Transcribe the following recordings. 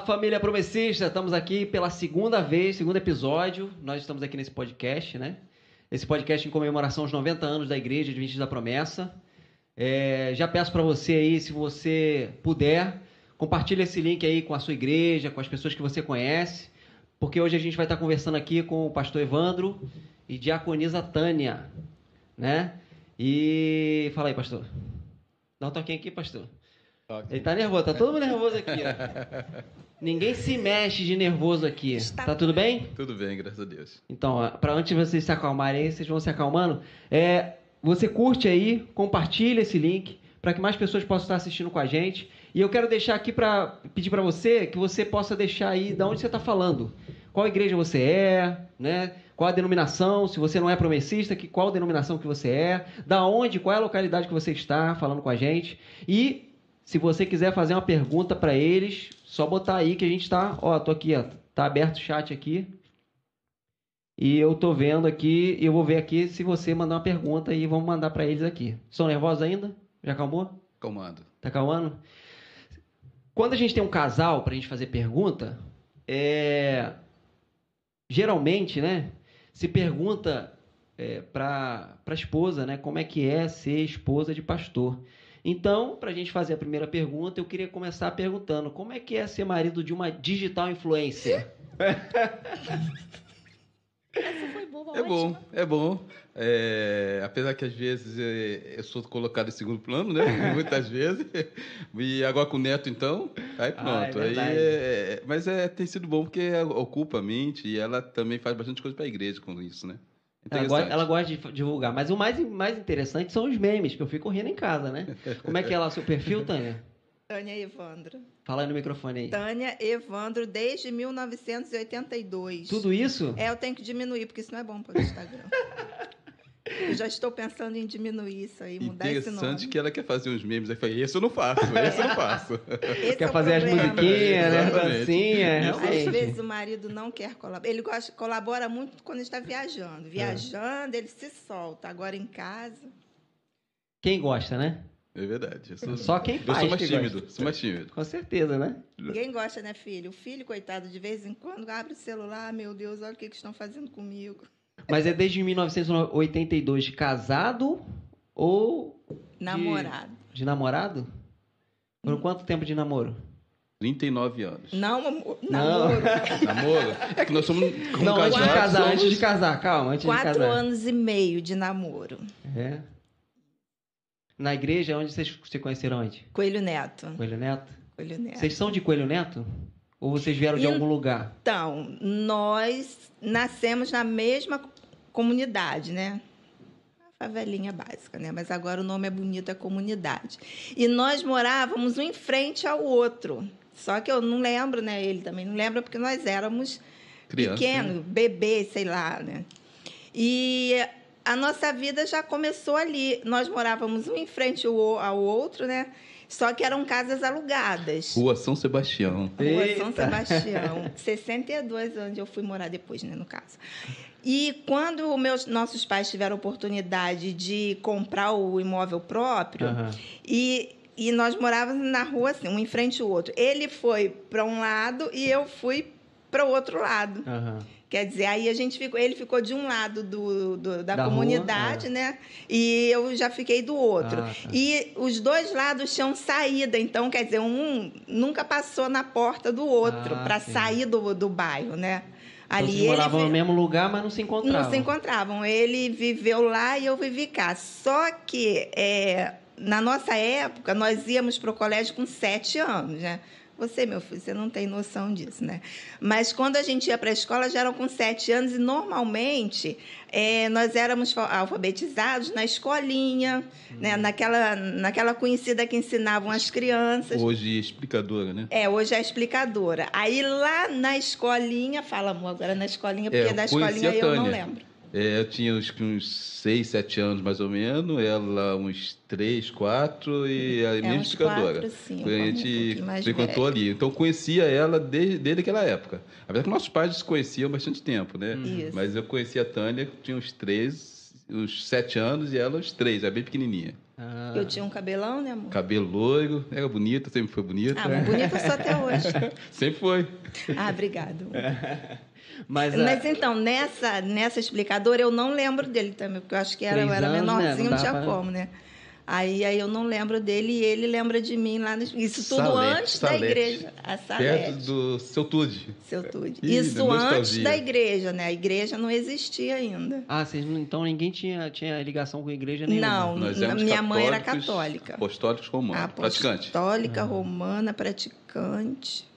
Família promessista, estamos aqui pela segunda vez, segundo episódio. Nós estamos aqui nesse podcast, né? Esse podcast em comemoração aos 90 anos da Igreja Adventista da Promessa. É, já peço para você aí, se você puder, compartilhe esse link aí com a sua igreja, com as pessoas que você conhece, porque hoje a gente vai estar conversando aqui com o pastor Evandro e diaconisa Tânia, né? E fala aí, pastor. Dá um toquinho aqui, pastor. Ele tá nervoso, tá todo mundo nervoso aqui, ó. Ninguém se mexe de nervoso aqui. Está Tá tudo bem? Tudo bem, graças a Deus. Então, para antes de vocês se acalmarem aí, vocês vão se acalmando. É, você curte aí, compartilha esse link para que mais pessoas possam estar assistindo com a gente. E eu quero deixar aqui para pedir para você que você possa deixar aí de onde você está falando. Qual igreja você é, né? Qual a denominação? Se você não é promessista, que qual denominação que você é? Da onde? Qual é a localidade que você está falando com a gente? E se você quiser fazer uma pergunta para eles, só botar aí que a gente tá, ó, tô aqui, ó, tá aberto o chat aqui. E eu tô vendo aqui, e eu vou ver aqui se você mandar uma pergunta e vamos mandar para eles aqui. São nervosos ainda? Já acalmou? Comando. Tá calmando? Quando a gente tem um casal pra gente fazer pergunta, é... geralmente, né, se pergunta é, para a esposa, né, como é que é ser esposa de pastor. Então, para a gente fazer a primeira pergunta, eu queria começar perguntando como é que é ser marido de uma digital influencer? Essa foi boa, É bom, é bom. É, apesar que às vezes é, eu sou colocado em segundo plano, né? Muitas vezes. E agora com o neto, então, aí pronto. Ah, é aí verdade. é- mas é, tem sido bom porque ocupa a mente e ela também faz bastante coisa para a igreja com isso, né? Ela Interessante. gosta, ela gosta de divulgar. Mas o mais, mais interessante são os memes, que eu fico rindo em casa, né? Como é que é lá o seu perfil, Tânia? Tânia Evandro. Fala aí no microfone aí. Tânia Evandro desde 1982. Tudo isso? É, eu tenho que diminuir, porque isso não é bom para o Instagram. eu já estou pensando em diminuir isso aí, mudar esse Interessante nome. que ela quer fazer uns memes. Aí eu falei, esse eu não faço, esse eu não faço. Esse Quer é fazer as problema. musiquinhas, né? Dancinha. Às vezes o marido não quer colaborar. Ele gosta, colabora muito quando está viajando. Viajando, ele se solta. Agora em casa. Quem gosta, né? É verdade. Eu sou, Só quem eu faz sou mais tímido, gosta. sou mais tímido. Com certeza, né? Ninguém gosta, né, filho? O filho, coitado, de vez em quando abre o celular, meu Deus, olha o que, que estão fazendo comigo. Mas é desde 1982 de casado ou Namorado. de namorado? Por quanto tempo de namoro? 39 anos. Não, amor, Não. namoro. Namoro? É que nós somos. Como não, antes de casar, somos- antes de casar, calma, antes de Quatro casar. anos e meio de namoro. É. Na igreja, onde vocês se conheceram onde? Coelho Neto. Coelho Neto? Coelho Neto. Vocês são de Coelho Neto? Ou vocês vieram de algum lugar? Então, nós nascemos na mesma comunidade, né? A favelinha básica, né? Mas agora o nome é bonito, é comunidade. E nós morávamos um em frente ao outro. Só que eu não lembro, né? Ele também não lembra, porque nós éramos Criança, pequeno, bebê, sei lá, né? E a nossa vida já começou ali. Nós morávamos um em frente ao ao outro, né? Só que eram casas alugadas. Rua São Sebastião. Rua Eita. São Sebastião. 62 onde eu fui morar depois, né, no caso. E quando meus, nossos pais tiveram a oportunidade de comprar o imóvel próprio, Aham. e, e nós morávamos na rua, assim, um em frente ao outro. Ele foi para um lado e eu fui para o outro lado. Aham. Quer dizer, aí a gente ficou, ele ficou de um lado do, do- da, Da rua, comunidade, é. né? E eu já fiquei do outro. Ah, tá. E os dois lados tinham saída, então, quer dizer, um nunca passou na porta do outro Ah, para sair do, do bairro, né? Então, vocês moravam no mesmo lugar, mas não se encontravam. não se encontravam. Ele viveu lá e eu vivi cá. Só que é, na nossa época nós íamos para o colégio com sete anos, né? Você, meu filho, você não tem noção disso, né? Mas quando a gente ia para a escola já eram com sete anos e normalmente é, nós éramos fa- alfabetizados na escolinha, né? naquela, naquela conhecida que ensinavam as crianças. Hoje explicadora, né? É, hoje é explicadora. Aí lá na escolinha, fala amor, agora na escolinha, porque É, da escolinha eu não lembro. É, eu tinha uns, uns 6, 7 anos mais ou menos, ela uns 3, 4 e a minha É, uns explicadora. quatro, sim, Foi, a um gente mais frequentou velho. ali. Então conhecia ela desde, desde aquela época. Apesar que nossos pais se conheciam há bastante tempo, né? Isso. Mas eu conheci a Tânia, tinha uns 3, uns 7 anos e ela uns 3, é bem pequenininha. Ah. Eu tinha um cabelão, né, amor? Cabelo loiro, era bonita, sempre foi bonita. Ah, bonita só até hoje. sempre foi. Ah, obrigado. Mas, Mas então, nessa, nessa explicadora, eu não lembro dele também, porque eu acho que era, eu era anos, menorzinho, né? não, tinha pra... como, né? Aí, aí eu não lembro dele e ele lembra de mim lá no Isso tudo Salete, antes Salete. da igreja. A Salete. Perto do seu Tude. Seu Tude. Isso antes da igreja, né? A igreja não existia ainda. Ah, vocês, então ninguém tinha, tinha ligação com a igreja nenhuma? Não, minha mãe era católica. Apostólicos romana, praticante. Apostólica, romana, praticante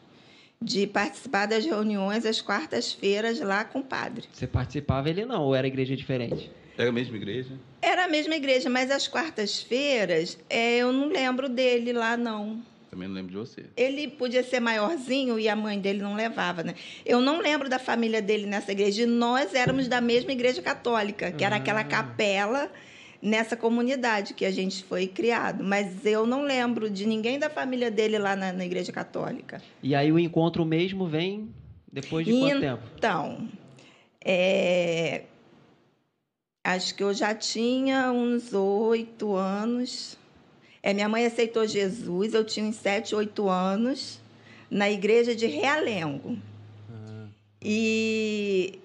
de participar das reuniões às quartas-feiras lá com o padre. Você participava ele não, ou era igreja diferente? Era a mesma igreja? Era a mesma igreja, mas às quartas-feiras é, eu não lembro dele lá, não. Também não lembro de você. Ele podia ser maiorzinho e a mãe dele não levava, né? Eu não lembro da família dele nessa igreja. E nós éramos da mesma igreja católica, que era aquela ah. capela nessa comunidade que a gente foi criado. Mas eu não lembro de ninguém da família dele lá na, na Igreja Católica. E aí o encontro mesmo vem depois de quanto tempo? Então, é... acho que eu já tinha uns oito anos. É, minha mãe aceitou Jesus, eu tinha uns sete, oito anos, na igreja de Realengo. Ah. E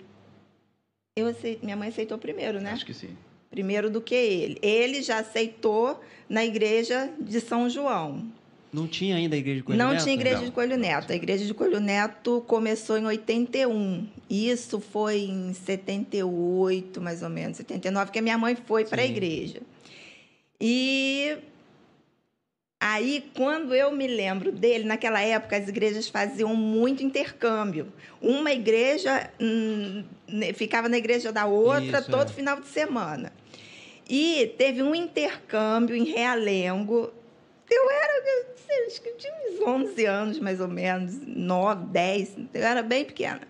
eu aceito, minha mãe aceitou primeiro, né? Acho que sim primeiro do que ele. Ele já aceitou na igreja de São João. Não tinha ainda a igreja de Coelho Não Neto? tinha igreja Não. de Coelho Neto. A igreja de Coelho Neto começou em 81. Isso foi em 78, mais ou menos, 79, que a minha mãe foi para a igreja. E Aí, quando eu me lembro dele, naquela época as igrejas faziam muito intercâmbio. Uma igreja hum, ficava na igreja da outra Isso, todo é. final de semana. E teve um intercâmbio em Realengo. Eu era, sei, acho que tinha uns 11 anos, mais ou menos, 9, 10, eu era bem pequena.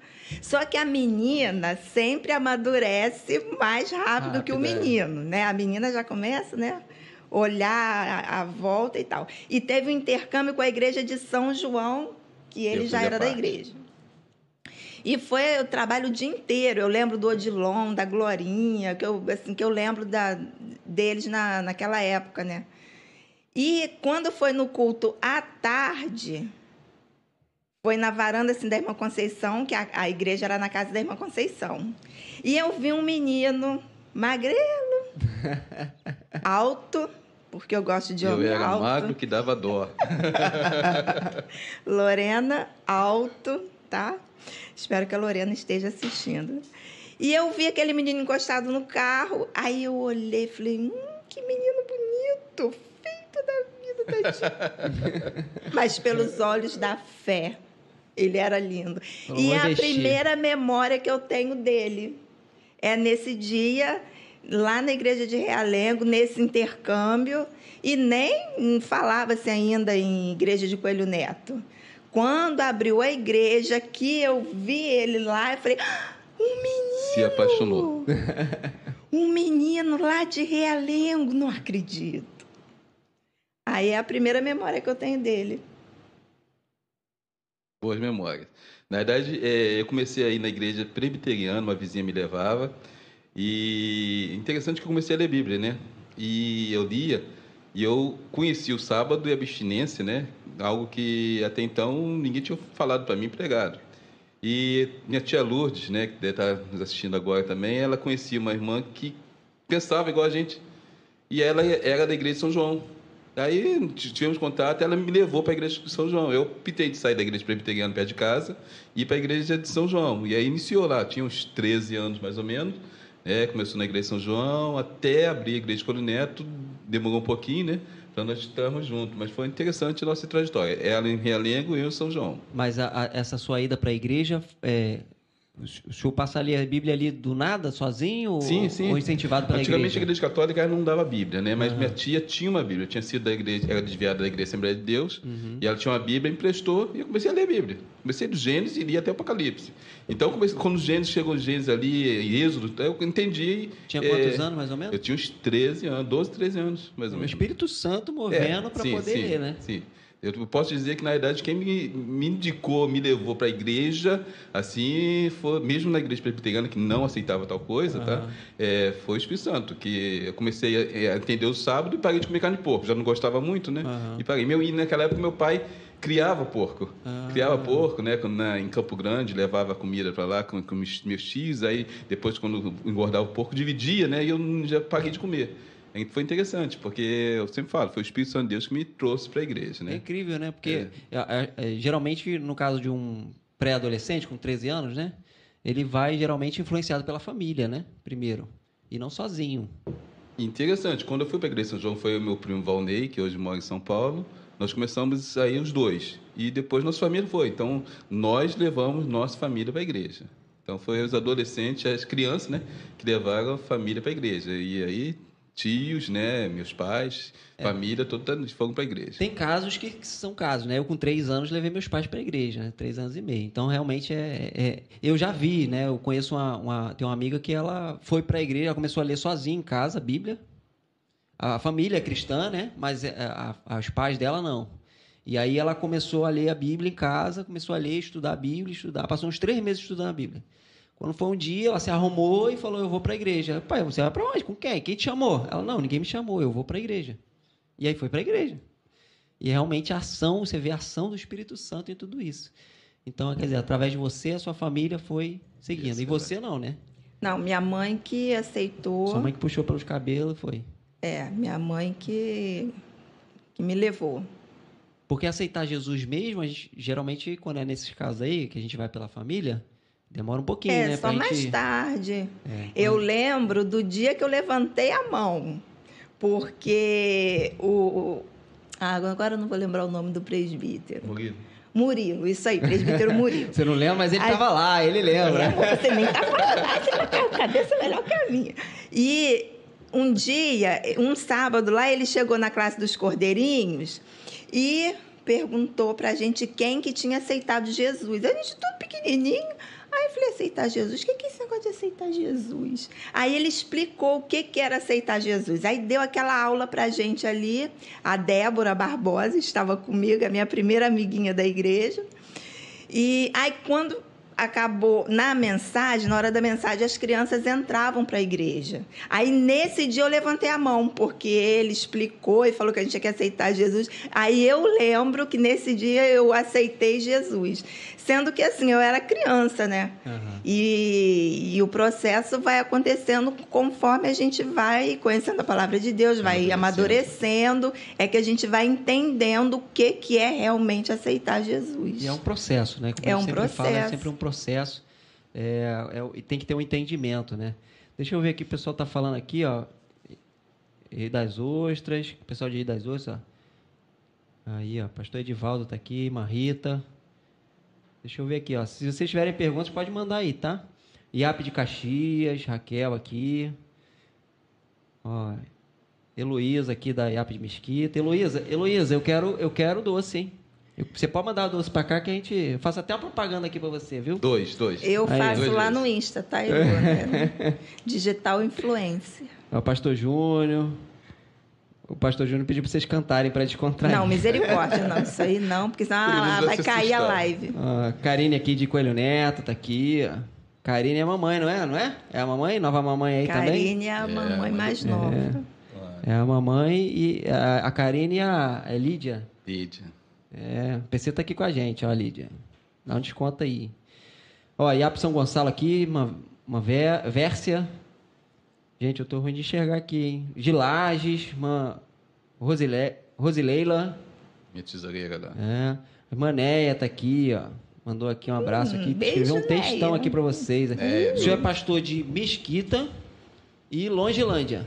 Só que a menina sempre amadurece mais rápido, rápido que o menino, né? A menina já começa, né? Olhar a, a volta e tal. E teve um intercâmbio com a igreja de São João, que ele já era parte. da igreja. E foi o trabalho o dia inteiro. Eu lembro do Odilon, da Glorinha, que eu, assim, que eu lembro da, deles na, naquela época, né? E quando foi no culto à tarde, foi na varanda assim, da Irmã Conceição, que a, a igreja era na casa da Irmã Conceição. E eu vi um menino magrelo, alto, porque eu gosto de homem eu era alto. magro que dava dó. Lorena, alto, tá? Espero que a Lorena esteja assistindo. E eu vi aquele menino encostado no carro, aí eu olhei e falei, hum, que menino bonito, feito da vida, tadinho. Mas pelos olhos da fé, ele era lindo. e a primeira memória que eu tenho dele é nesse dia, lá na igreja de Realengo, nesse intercâmbio, e nem falava-se ainda em igreja de Coelho Neto. Quando abriu a igreja, que eu vi ele lá, eu falei: ah, um menino! Se apaixonou. um menino lá de Realengo, não acredito. Aí é a primeira memória que eu tenho dele. Boas memórias. Na verdade, é, eu comecei a ir na igreja presbiteriana, uma vizinha me levava. E interessante que eu comecei a ler Bíblia, né? E eu lia e eu conheci o sábado e a abstinência, né? Algo que até então ninguém tinha falado para mim pregado. E minha tia Lourdes, né, que deve estar nos assistindo agora também, ela conhecia uma irmã que pensava igual a gente. E ela era da igreja de São João. Aí tivemos contato, ela me levou para a igreja de São João. Eu pitei de sair da igreja presbiteriana perto de casa e ir para a igreja de São João. E aí iniciou lá, tinha uns 13 anos mais ou menos. É, começou na igreja São João, até abrir a igreja de Colineto, demorou um pouquinho, né? Para nós estarmos juntos. Mas foi interessante a nossa trajetória. Ela em Realengo e eu em São João. Mas a, a, essa sua ida para a igreja é, o senhor passa ali a Bíblia ali do nada, sozinho? Sim, sim. Ou incentivado pela Antigamente igreja? a igreja católica não dava Bíblia, né? Mas uhum. minha tia tinha uma Bíblia. tinha sido da igreja, era desviada da igreja Assembleia de Deus. Uhum. E ela tinha uma Bíblia, emprestou e eu comecei a ler a Bíblia. Comecei do Gênesis e li até o Apocalipse. Então, comecei, quando o Gênesis chegou o Gênesis ali, Êxodo, eu entendi. Tinha quantos é, anos, mais ou menos? Eu tinha uns 13 anos, 12, 13 anos, mais ou menos. O Espírito Santo movendo é, para poder sim, ler, né? Sim. Eu posso dizer que, na verdade, quem me, me indicou, me levou para a igreja, assim, foi, mesmo na igreja presbiteriana, que não aceitava tal coisa, tá? É, foi o Espírito Santo, que eu comecei a, a entender o sábado e parei de comer carne de porco. Já não gostava muito, né? Aham. E parei. Meu, e naquela época, meu pai criava porco. Ah. Criava porco, né? Na, em Campo Grande, levava comida para lá com, com meus, meus tios. Aí, depois, quando engordava o porco, dividia, né? E eu já parei de comer. Aí Foi interessante, porque eu sempre falo, foi o Espírito Santo de Deus que me trouxe para a igreja, É né? incrível, né? Porque é, é, é, geralmente, no caso de um pré-adolescente com 13 anos, né? Ele vai geralmente influenciado pela família, né? Primeiro. E não sozinho. Interessante, quando eu fui para a igreja de São João, foi o meu primo Valnei, que hoje mora em São Paulo. Nós começamos aí os dois. E depois nossa família foi. Então, nós levamos nossa família para a igreja. Então, foi os adolescentes, as crianças, né? Que levaram a família para a igreja. E aí, tios, né? Meus pais, família, todos foram para a igreja. Tem casos que, que são casos, né? Eu com três anos levei meus pais para a igreja, né? Três anos e meio. Então realmente é, é- eu já vi, né? Eu conheço uma, uma tem uma amiga que ela foi para a igreja, ela começou a ler sozinha em casa a Bíblia. A família é cristã, né? Mas é, a- a- os pais dela não. E aí ela começou a ler a Bíblia em casa, começou a ler, estudar a Bíblia, estudar. Passou uns três meses estudando a Bíblia. Quando foi um dia, ela se arrumou e falou: Eu vou para a igreja. Pai, você vai para onde? Com quem? Quem te chamou? Ela: Não, ninguém me chamou, eu vou para a igreja. E aí foi para a igreja. E realmente a ação, você vê a ação do Espírito Santo em tudo isso. Então, quer dizer, através de você, a sua família foi seguindo. Isso, e você não, né? Não, minha mãe que aceitou. Sua mãe que puxou pelos cabelos foi. É, minha mãe que, que me levou. Porque aceitar Jesus mesmo, a gente, geralmente, quando é nesses casos aí, que a gente vai pela família, demora um pouquinho, é, né? só pra mais gente... tarde. É, Eu lembro do dia que eu levantei a mão, porque o. Ah, agora eu não vou lembrar o nome do presbítero. Murilo. Murilo, isso aí, presbítero Murilo. Você não lembra, mas ele estava lá, ele lembra. É, você nem tá falando, ah, você não tem a cabeça melhor que a minha. E um dia, um sábado lá, ele chegou na classe dos cordeirinhos e perguntou pra gente quem que tinha aceitado Jesus. A gente tudo pequenininho. Aí eu falei, aceitar Jesus? O que é esse negócio de aceitar Jesus? Aí ele explicou o que que era aceitar Jesus. Aí deu aquela aula pra gente ali. A Débora Barbosa estava comigo, a minha primeira amiguinha da igreja. E aí, quando acabou na mensagem, na hora da mensagem, as crianças entravam para a igreja. Aí, nesse dia, eu levantei a mão, porque ele explicou e falou que a gente tinha que aceitar Jesus. Aí, eu lembro que nesse dia eu aceitei Jesus. Sendo que, assim, eu era criança, né? Aham. E, e o processo vai acontecendo conforme a gente vai conhecendo a palavra de Deus, vai amadurecendo, é que a gente vai entendendo o que, que é realmente aceitar Jesus. E é um processo, né? Como É um sempre fala, é processo. sempre um processo. É, é e tem que ter um entendimento, né? Deixa eu ver aqui, o pessoal tá falando aqui, ó. Rei das Ostras, pessoal de Rei das Ostras, ó. Aí, ó, pastor Edivaldo tá aqui, Marrita. Deixa eu ver aqui, ó. Se vocês tiverem perguntas, pode mandar aí, tá? IAP de Caxias, Raquel aqui. Ó, Heloísa aqui da IAP de Mesquita. Heloísa, Heloísa, eu quero, eu quero doce, hein? Eu- Você pode mandar o doce pra cá que a gente. Eu faço até uma propaganda aqui pra você, viu? Dois, dois. Eu Aí, faço dois lá vezes. no Insta, tá, Elô? né? Digital Influencer. É o Pastor Júnior. O Pastor Júnior pediu pra vocês cantarem pra descontrair. Não, misericórdia, não. Isso aí não, porque senão ah, vai cair a live. A Karine aqui de Coelho Neto tá aqui. ó. Karine é a mamãe, não é? Não é? É a mamãe? Nova mamãe aí também? Karine é a mamãe mais nova. É a mamãe e a, a Karine e a, a Lídia. Lídia. É, o PC tá aqui com a gente, ó, Lídia. Dá um desconto aí. Ó, Iap São Gonçalo aqui, uma, uma Vé- Vércia. Gente, eu tô ruim de enxergar aqui, hein? De Lages, uma Rosile, Rosileila. Minha tesoureira lá. É. A irmã Neia tá aqui, ó. Mandou aqui um abraço Hum, aqui. beijo, Escreveu um textão Neia. aqui pra vocês. É, o senhor é pastor de Mesquita e Longilândia.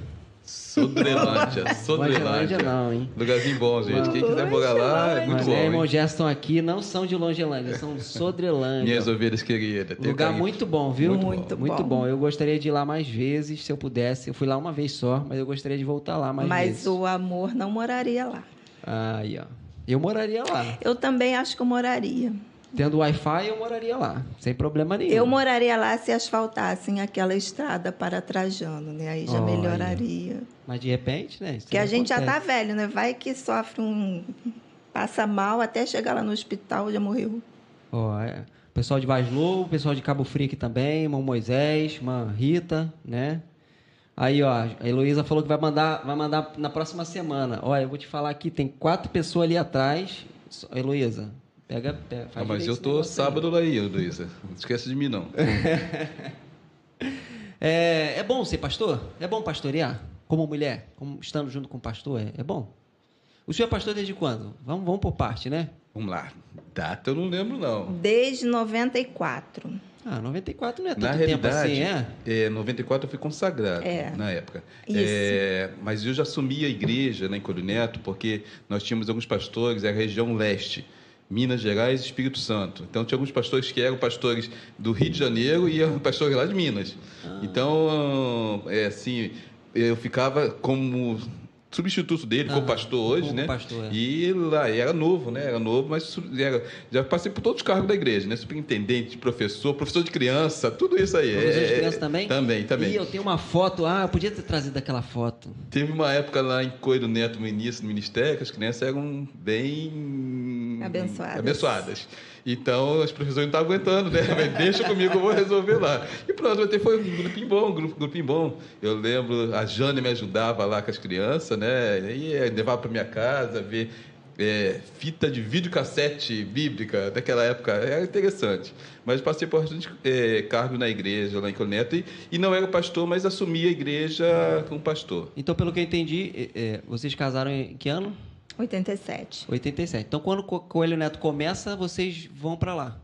Sodrelândia. Sodrelândia. Não, hein? Lugarzinho bom, gente. Quem quiser morar lá, é muito Mas bom. né, hein? irmão Gerson aqui não são de Longilândia, são de Sodrelândia. Minhas ovelhas queridas. Lugar muito bom, viu? Muito bom. Muito bom. Eu gostaria de ir lá mais vezes, se eu pudesse. Eu fui lá uma vez só, mas eu gostaria de voltar lá mais Mas vezes. o amor não moraria lá. Aí, ó. Eu moraria lá. Eu também acho que eu moraria. Tendo Wi-Fi, eu moraria lá. Sem problema nenhum. Eu moraria lá se asfaltassem aquela estrada para Trajano, né? Aí já Olha. melhoraria. Mas de repente, né? Porque a gente já tá acontece. velho, né? Vai que sofre um, passa mal até chegar lá no hospital, já morreu. Ó, é. Pessoal de Vaz Novo, pessoal de Cabo Frio aqui também, irmão Moisés, irmã Rita, né? Aí, ó, a Heloísa falou que vai mandar, vai mandar na próxima semana. Olha, eu vou te falar aqui, tem quatro pessoas ali atrás. Heloísa, pega, pega faz Ah, mas eu tô aí. sábado lá aí, Luísa. Não esquece de mim, não. É, é bom ser pastor? É bom pastorear? Como mulher? Como estando junto com o pastor? É, é bom? O senhor é pastor desde quando? Vamos, vamos por parte, né? Vamos lá. Data eu não lembro, não. Desde 94. Ah, 94 não é tanto Na tempo assim, realidade, é? é, 94 eu fui consagrado É. na época. Isso. É, mas eu já assumi a igreja né, em Coelho Neto, porque nós tínhamos alguns pastores, é a região leste, Minas Gerais e Espírito Santo. Então tinha alguns pastores que eram pastores do Rio de Janeiro e eram pastores lá de Minas. Ah. Então, é, assim, eu ficava como substituto dele, como pastor hoje, como né? pastor, é. E lá, era novo, né? Era novo, mas era- já passei por todos os cargos da igreja, né? Superintendente, professor, professor de criança, tudo isso aí. Professor de É, criança também? Também, também. E eu tenho uma foto, ah, eu podia ter trazido aquela foto. Teve uma época lá em Coelho Neto, no início do ministério, que as crianças eram bem... Abençoadas. Abençoadas. Então, os professores não estavam aguentando, né? Mas deixa comigo, eu vou resolver lá. E pronto, até foi um grupinho bom, um grupo, grupinho bom. Eu lembro, a Jane me ajudava lá com as crianças, né? E levava para minha casa, ver eh, fita de videocassete bíblica daquela época. Era interessante. Mas passei por bastante eh, cargo na igreja, lá em Coelho Neto. E, e não era pastor, mas assumi a igreja como pastor. Então, pelo que eu entendi, é, é, vocês casaram em que ano? 87. 87. Então, quando o Co- Coelho Neto começa, vocês vão pra lá.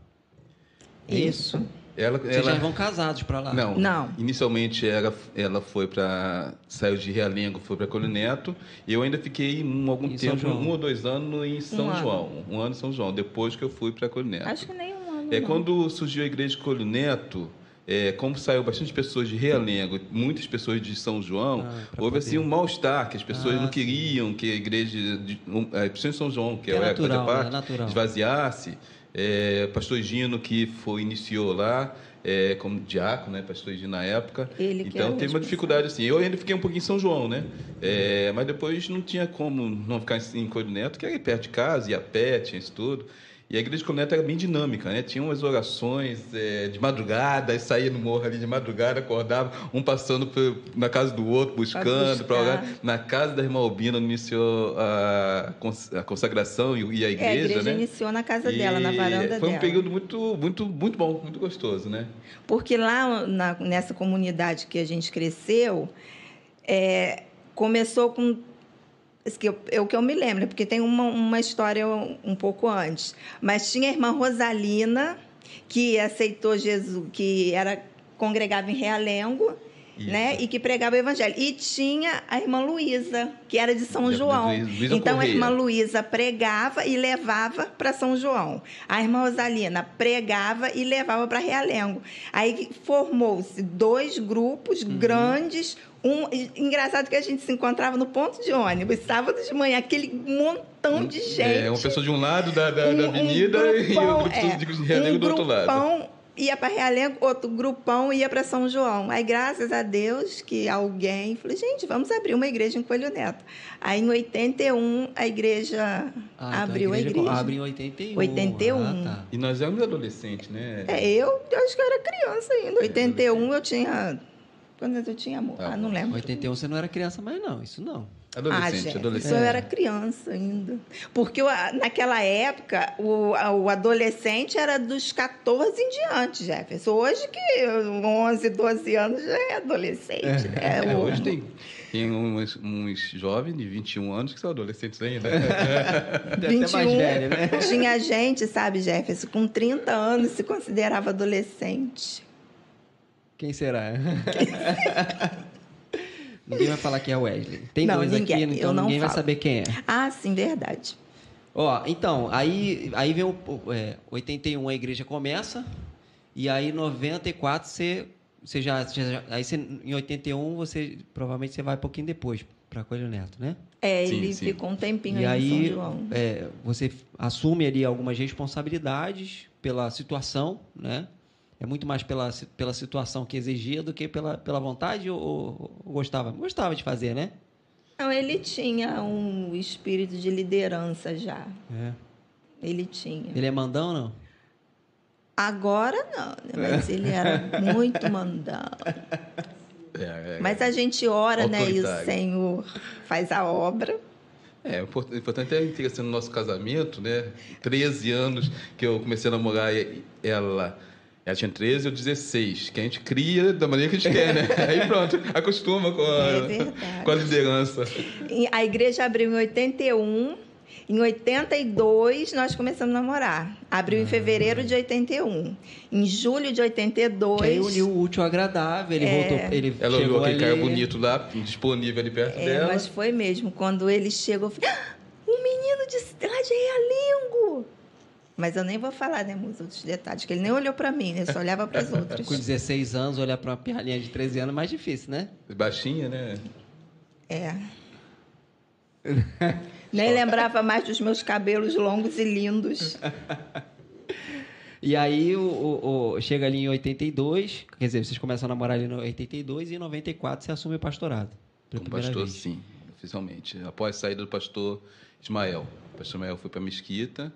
É Isso. Ela, Vocês ela- já vão casados pra lá. Não. Não. Inicialmente ela, ela foi para saiu de Realengo, foi para Colho Neto. E eu ainda fiquei um, algum Em tempo, um ou dois anos em São ano. João, um ano em São João. Depois que eu fui para Colho Neto. Acho que nem um ano. É não. quando surgiu a igreja de Colho Neto. É, como saiu bastante pessoas de Realengo, muitas pessoas de São João, Ah, houve poder- assim um mal-estar, que as pessoas Ah, não sim. queriam que a igreja, de, um, é, principalmente São João, que É é, a época natural, da parte, é natural. esvaziasse. É, pastor Gino, que foi, iniciou lá é, como diácono, né, pastor Gino na época. Ele que então teve uma dificuldade assim. Eu ainda fiquei um pouquinho em São João, né? É, mas depois não tinha como não ficar em Coelho Neto, que era perto de casa, ia a pé, tinha isso tudo. E a igreja de era bem dinâmica, né? Tinha umas orações é, de madrugada, aí saía no morro ali de madrugada, acordava, um passando por- na casa do outro, buscando para orar. Na casa da irmã Albina iniciou a, a consagração e, e a igreja, É, a igreja né? iniciou na casa E dela, na varanda Foi dela. um período muito, muito, muito bom, muito gostoso, né? Porque lá na- nessa comunidade que a gente cresceu, é, começou com. Que eu- É o que eu me lembro, porque tem uma, uma história um, pouco antes. Mas tinha a irmã Rosalina, que aceitou Jesus, que era congregava em Realengo. Isso. Né? E que pregava o evangelho. E tinha a irmã Luísa, que era de São João. Então a Correia. irmã Luísa pregava e levava para São João. A irmã Rosalina pregava e levava para Realengo. Aí formou-se dois grupos Uhum. grandes. Um, e- engraçado que a gente se encontrava no ponto de ônibus, sábado de manhã, aquele montão de gente. É, uma pessoa de um lado da, da, da Um- um avenida e grupão, o grupo é, de Realengo um do outro lado. grupão ia para Realengo, outro grupão ia para São João. Aí, graças a Deus, que alguém falou, gente, vamos abrir uma igreja em Coelho Neto. Aí, em 81, a igreja Ah, então abriu a igreja. Abre em 81. 81. Ah, tá. E nós éramos adolescentes, né? É, eu, eu acho que eu era criança ainda. 81 eu tinha... Quando eu tinha amor? Tá Ah, não lembro. 81 você não era criança mais, não. Isso não. Adolescente, ah, gente, adolescente. Isso eu era criança ainda. Porque o- naquela época, o, o adolescente era dos 14 em diante, Jefferson. Hoje que 11, 12 anos já é adolescente. né? É, O- hoje tem, tem uns, uns jovens de 21 anos que são adolescentes ainda. Até mais 21, velho, né? Tinha gente, sabe, Jefferson, com 30 anos se considerava adolescente. Quem será? ninguém vai falar que é Wesley. Tem Não, dois ninguém. aqui, então Eu não ninguém vai falo. saber quem é. Ah, sim, verdade. Ó, então, aí, aí vem o, é, 81 a igreja começa, e aí 94 você, você já, já- aí você, em 81 você, provavelmente você vai um pouquinho depois para Coelho Neto, né? É, Sim, ele sim. ficou um tempinho E aí em São aí João. é, você assume ali algumas responsabilidades pela situação, né? É muito mais pela, pela situação que exigia do que pela, pela vontade ou, ou- ou gostava? Gostava de fazer, né? Não, ele tinha um espírito de liderança já. É. Ele tinha. Ele é mandão ou não? Agora não, né? mas ele era muito mandão. É, é, Mas a gente ora, né? E o. Senhor faz a obra. É, o import- o importante é interessante no nosso casamento, né? 13 anos que eu comecei a namorar e- ela. Ela tinha 13 ou 16, que a gente cria da maneira que a gente quer, né? Aí pronto, acostuma com É a, verdade. com a liderança. E A igreja abriu em 81. Em 82, nós começamos a namorar. Abriu em fevereiro de 81. Em julho de 82. Que aí uniu o útil ao agradável, ele É. voltou, ele Ela olhou aquele cara bonito lá, disponível ali perto É, dela. mas foi mesmo. Quando ele chegou, eu falei, ah, um menino de lá de Realengo. Mas eu nem vou falar, né, os outros detalhes, que ele nem olhou para mim, né? Só olhava para as outras. Com 16 anos, olhar pra uma pirralhinha de 13 anos é mais difícil, né? Baixinha, né? É. Nem lembrava mais dos meus cabelos longos e lindos. E aí o, o- o- chega ali em 82, quer dizer, vocês começam a namorar ali em 82 e em 94 você assume o pastorado. Como pastor, vez. sim, oficialmente. Após a saída do pastor Ismael. O pastor Ismael foi para Mesquita,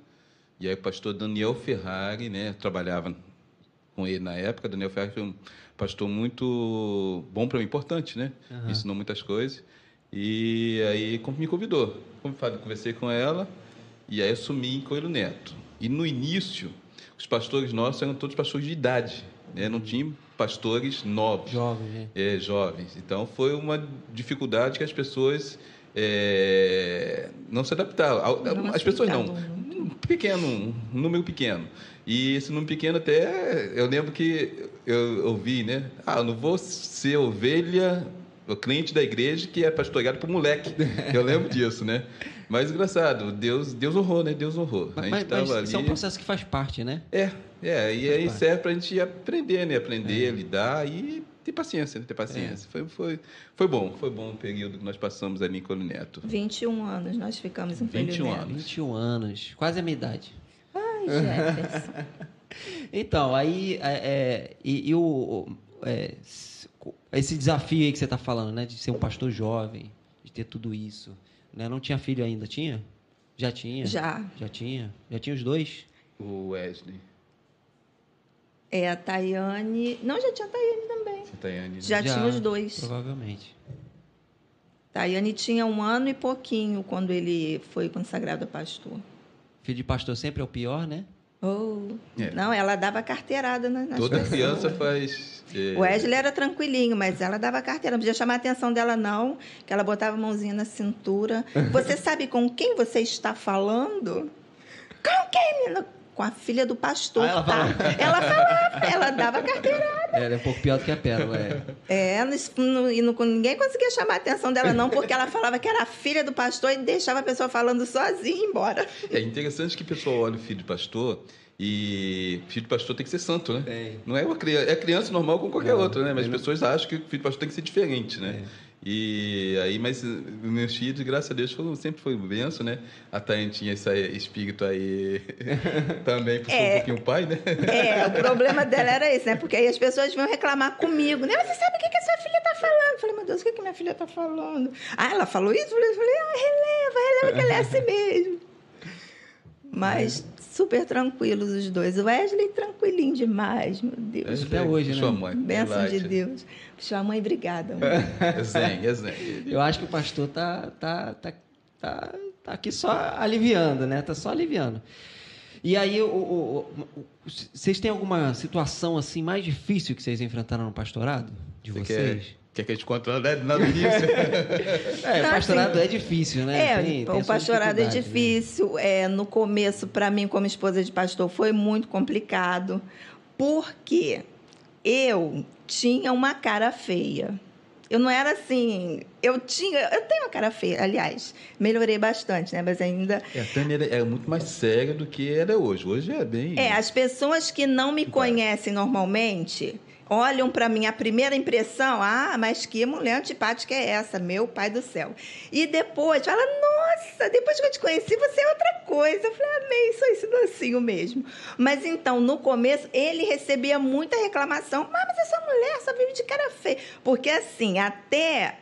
e aí o pastor Daniel Ferrari, né, trabalhava com ele na época. Daniel Ferrari foi um pastor muito bom para mim, importante, né? Aham. Ensinou muitas coisas. E aí com- me convidou. Como falei, Conversei com ela, e aí assumi em Coelho Neto. E no início, os pastores nossos eram todos pastores de idade, né? Não tinha pastores novos Jovem, né? é, jovens. Então foi uma dificuldade que as pessoas é, não se adaptaram. Al- Não As pessoas não. Um pequeno, um número pequeno. E esse número pequeno até eu lembro que eu ouvi, né? Ah, eu não vou ser ovelha, o cliente da igreja que é pastoreado por moleque. Eu lembro disso, né? Mas engraçado, Deus, Deus honrou, né? Deus honrou. Mas, a gente mas, estava mas ali. isso é um processo que faz parte, né? É, é, e aí parte. serve para a gente aprender, né? Aprender, lidar e ter paciência, né? Ter paciência. Foi, foi, foi bom, foi bom o período que nós passamos ali em Colo Neto. 21 anos nós ficamos em 21 Filho Neto. anos. 21 anos, quase a minha idade. Ai, Jefferson. Então, aí, é, é, e, e o, o- é, esse desafio aí que você está falando, né? De ser um pastor jovem, de ter tudo isso. Né? Não tinha filho ainda, tinha? Já tinha? Já. Já tinha? Já tinha os dois? O Wesley, É, a Tayane. Não, já tinha a Tayane também. a Tayane. Já, tinha os dois. Provavelmente. Tayane tinha um ano e pouquinho quando ele foi consagrado a pastor. Filho de pastor sempre é o pior, né? Oh. É. Não, ela dava carteirada na- nas Toda pessoas. criança faz. é, O Wesley era tranquilinho, mas ela dava carteira. Não podia chamar a atenção dela, não, que ela botava a mãozinha na cintura. Você sabe com quem você está falando? Com quem, menina? Com a filha do pastor, Ah, ela tá? Ela falava, ela dava carteirada. Ela é um pouco pior do que a pérola, é. É, e não- ninguém conseguia chamar a atenção dela, não, porque ela falava que era a filha do pastor e deixava a pessoa falando sozinha e embora. É interessante que o pessoal olha o filho de pastor e filho de pastor tem que ser santo, né? Tem. Não é uma criança, é criança normal como qualquer Não, outra, né? Mas as pessoas acham que o filho de pastor tem que ser diferente, né? É. E aí, mas meus filhos, graças a Deus, foram, sempre foi benção, né? A Taine tinha esse espírito aí também, puxou É. um pouquinho o pai, né? É, o problema dela era esse, né? Porque aí as pessoas vinham reclamar comigo, né? Você sabe o que, que a sua filha tá falando? Eu falei, meu Deus, o que, que minha filha tá falando? Ah, ela falou isso? Eu falei, ah, releva, releva que ela é assim mesmo. Mas super tranquilos os dois. O Wesley tranquilinho demais, meu Deus. Até hoje, né? Sua mãe. Bênção de. Deus. Sua mãe, obrigada. É zen, é zen. Eu acho que o pastor tá, tá, tá, tá, tá aqui só aliviando, né? Tá só aliviando. E aí, o, o- o- o- vocês têm alguma situação assim mais difícil que vocês enfrentaram no pastorado? De Você vocês? quer, quer que a gente conte lá né? no início? É, Não, o pastorado assim, é difícil, né? É, Tem- tem o pastorado é né? difícil. É, no começo, para mim, como esposa de pastor, foi muito complicado, porque eu tinha uma cara feia. Eu não era assim. Eu tinha. Eu tenho uma cara feia, aliás. Melhorei bastante, né? Mas ainda. É, a Tânia era- é muito mais séria do que era hoje. Hoje é bem. É, as pessoas que não me conhecem normalmente olham para mim, a primeira impressão, ah, mas que mulher antipática é essa, meu pai do céu. E depois fala, nossa, depois que eu te conheci, você é outra coisa. Eu falei, amei, sou esse docinho mesmo. Mas então, no começo, ele recebia muita reclamação, "Ah, mas essa mulher só vive de cara feia. Porque assim, até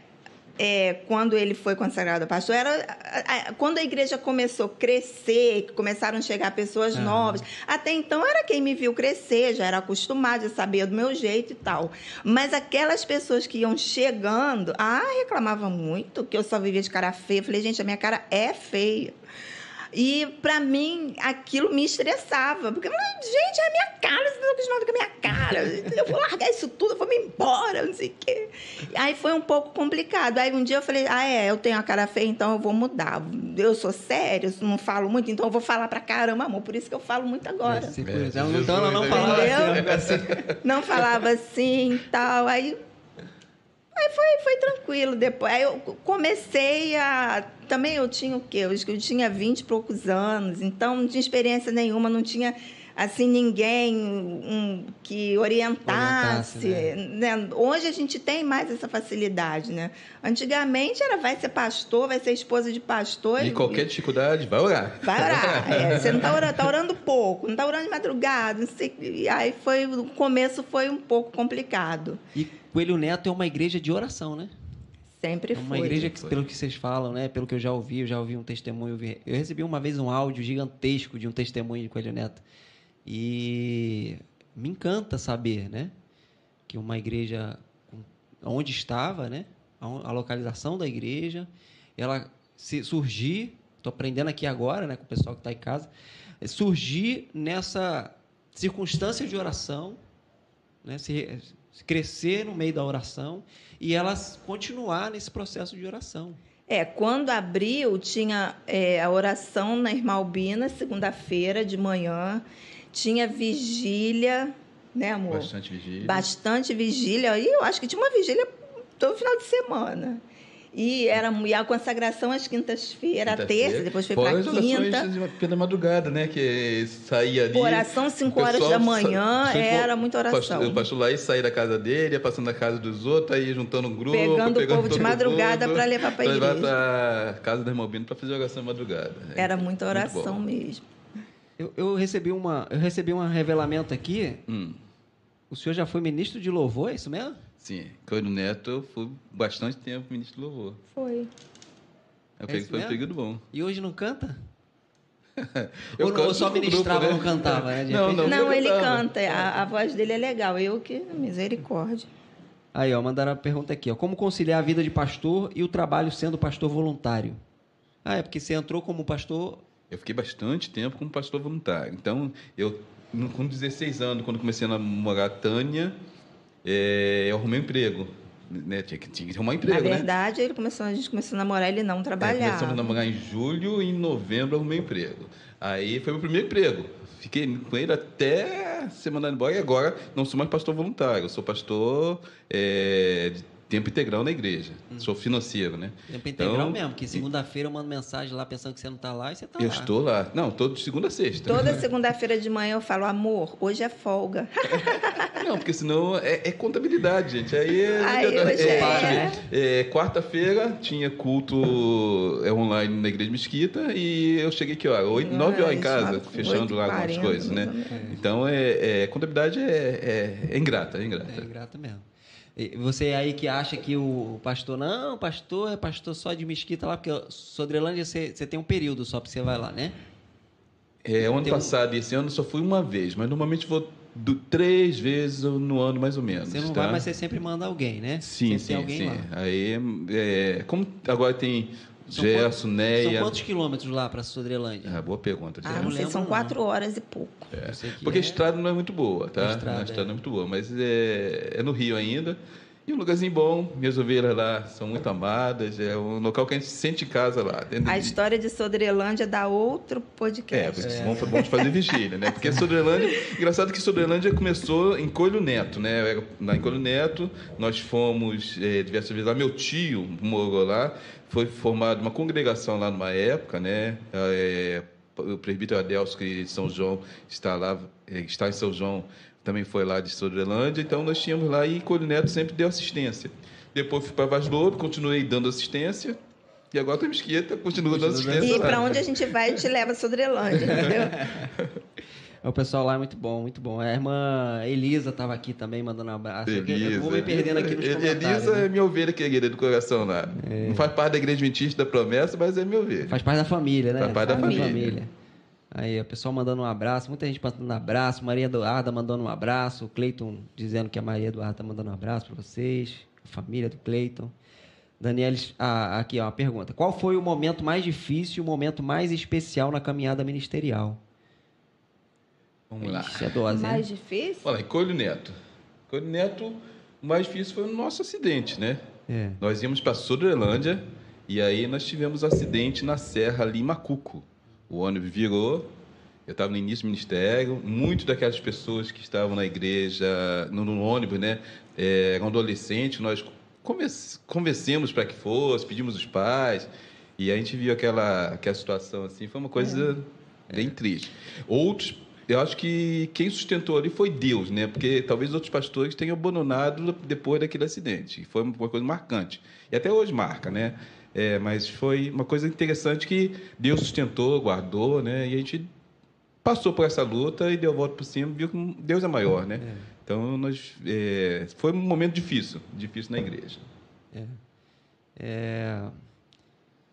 é, quando ele foi consagrado a pastor, era a- a- quando a igreja começou a crescer, começaram a chegar pessoas Aham. novas. Até então era quem me viu crescer, já era acostumado, já sabia do meu jeito e tal. Mas aquelas pessoas que iam chegando, ah, reclamavam muito que eu só vivia de cara feia. Eu falei, gente, a minha cara é feia. E para mim aquilo me estressava, porque eu gente, é a minha cara, vocês estão acostumados com a minha cara. Eu vou largar isso tudo, eu vou me embora, não sei o quê. Aí foi um pouco complicado. Aí um dia eu falei, ah, é, eu tenho a cara feia, então eu vou mudar. Eu sou sério, eu não falo muito, então eu vou falar pra caramba, amor. Por isso que eu falo muito agora. É, tipo É. Ela, Jesus, então ela não né? falava assim, assim. Não falava assim e tal. Aí, aí foi, foi tranquilo depois. Aí eu comecei a. Também eu tinha o quê? Eu acho que eu tinha 20 e poucos anos, então não tinha experiência nenhuma, não tinha assim ninguém um, que orientasse. Orientasse, né? Hoje a gente tem mais essa facilidade, né? Antigamente era vai ser pastor, vai ser esposa de pastor. E qualquer dificuldade, vai orar. Vai orar. É, você não está orando, tá orando pouco, não está orando de madrugada. Não sei. E aí foi, o começo foi um pouco complicado. E Coelho Neto é uma igreja de oração, né? Sempre É uma foi. igreja que, Foi. pelo que vocês falam, né? Pelo que eu já ouvi, eu já ouvi um testemunho. eu vi- Eu recebi uma vez um áudio gigantesco de um testemunho de Coelho Neto. E me encanta saber, né? Que uma igreja onde estava, né? A, localização da igreja, ela se surgir, estou aprendendo aqui agora, né? Com o pessoal que está em casa, surgir nessa circunstância de oração, né? Se crescer no meio da oração e elas continuar nesse processo de oração. É, quando abriu, tinha é, a oração na Irmã Albina, segunda-feira de manhã. Tinha vigília, né, amor? Bastante vigília. Bastante vigília. E eu acho que tinha uma vigília todo final de semana. E, era, e a consagração às quintas-feiras, Quinta-feira. terça, depois foi para quinta. pela madrugada, né? Que saía ali. Oração 5 o horas da manhã, sa- era muita oração. O pastor lá ia sair da casa dele, ia passando na casa dos outros, aí juntando um grupo. Pegando o povo de madrugada pra levar pra levar igreja. pra casa da irmã Bino pra fazer oração de madrugada. Era muita Muito oração mesmo. Eu, eu recebi uma, eu recebi um revelamento aqui. Hum, O senhor já foi ministro de louvor, é isso mesmo? Sim, Coelho Neto, eu fui bastante tempo ministro de louvor. Foi. Eu É peguei, isso foi um período bom. E hoje não canta? Eu ou, ou só no grupo, ministrava né? não cantava, né? Não, não. Não, ele canta. A, a voz dele é legal. Eu que. Misericórdia. Aí, ó, mandaram a pergunta aqui, ó. Como conciliar a vida de pastor e o trabalho sendo pastor voluntário? Ah, é porque você entrou como pastor. Eu fiquei bastante tempo como pastor voluntário. Então, eu, com 16 anos, quando comecei a namorar a Tânia, é, eu arrumei um emprego. Né? Tinha, que, tinha que arrumar Na emprego, né? verdade, ele começou, a gente começou a namorar, ele não É, trabalhava. começamos a namorar em julho e em novembro eu arrumei emprego. Aí foi meu primeiro emprego. Fiquei com ele até ser mandado embora e agora não sou mais pastor voluntário. Eu sou pastor é, de tempo integral na igreja. Sou financeiro, né? Tempo integral Então, mesmo, que segunda-feira eu mando mensagem lá pensando que você não tá lá e você tá Eu lá. estou lá. Não, todo de segunda a sexta. Toda segunda-feira de manhã eu falo, amor, hoje é folga. Não, porque senão é, é contabilidade, gente. Aí é. Aí é, é, é. eu. É, Quarta-feira tinha culto é, online na igreja Mesquita e eu cheguei aqui, ó, 8, 9 horas em casa, fechando lá algumas 8h40, coisas, né? Então, é, é, contabilidade é, é, é ingrata, é É ingrata. ingrata mesmo. Você aí que acha que o pastor, não, pastor é pastor só de mesquita lá, porque Sodrelândia você, você tem um período só pra você vai lá, né? É, ano Tem um- passado e esse ano eu só fui uma vez, mas normalmente vou do, três vezes no ano, mais ou menos. Você não tá? vai, mas você sempre manda alguém, né? Sim, sempre sim, sim. lá. Aí, é, como agora tem São Gerson, São Neia... quantos quilômetros lá pra Sodrelândia? Ah, boa pergunta. Ah, não sei, são não. quatro horas e pouco. Sei que Porque a é- estrada não é muito boa, tá? A estrada, a estrada é. não é muito boa, mas é, é no Rio ainda. E um lugarzinho bom, minhas ovelhas lá são muito amadas, é um local que a gente se sente em casa lá. dentro A de- história de Sodrelândia dá outro É, podcast. porque vamos, vamos fazer vigília, né? Porque Sodrelândia, engraçado que Sodrelândia começou em Coelho Neto, né? Lá em Coelho Neto, nós fomos é, diversas vezes lá, meu tio morou lá, foi formada uma congregação lá numa época, né? É, o presbítero Adelso, que de São João está lá, é, está em São João, também foi lá de Sodrelândia, então nós tínhamos lá e Coelho Neto sempre deu assistência. Depois fui para Vaz Lobo, continuei dando assistência, e agora estou em Mesquita, continuo dando Continua dando assistência E para onde a gente vai, a gente leva Sodrelândia, entendeu? O pessoal lá é muito bom, muito bom. A irmã Elisa estava aqui também mandando um abraço. Elisa, eu vou me perdendo aqui nos comentários. Elisa né? é minha ovelha querida do coração lá. É. Não faz parte da igreja mentista da promessa, mas é minha ovelha. Faz parte da família, né? Faz parte da família. família. Aí, o pessoal mandando um abraço, muita gente mandando um abraço. Maria Eduarda mandando um abraço. O Cleiton dizendo que a Maria Eduarda está mandando um abraço para vocês, a família do Cleiton. Daniel, ah, aqui ó, uma pergunta. Qual foi o momento mais difícil e o momento mais especial na caminhada ministerial? Vamos lá. é dose, mais hein? difícil? Olha, Coelho Neto. Coelho Neto, o mais difícil foi o nosso acidente, né? É. Nós íamos para Sudrelândia e aí nós tivemos um acidente na serra ali em Macuco. O ônibus virou, eu estava no início do ministério, muitas daquelas pessoas que estavam na igreja, no, no ônibus, né, é, eram adolescentes, nós convencemos para que fosse, pedimos os pais, e a gente viu aquela, aquela situação assim, foi uma coisa é. bem triste. Outros, eu acho que quem sustentou ali foi Deus, né? Porque talvez outros pastores tenham abandonado depois daquele acidente. Foi uma coisa marcante. E até hoje marca, né? É, mas foi uma coisa interessante que Deus sustentou, guardou, né? E a gente passou por essa luta e deu a volta por cima, viu que Deus é maior, né? É. Então nós é, foi um momento difícil, difícil na igreja. É. é.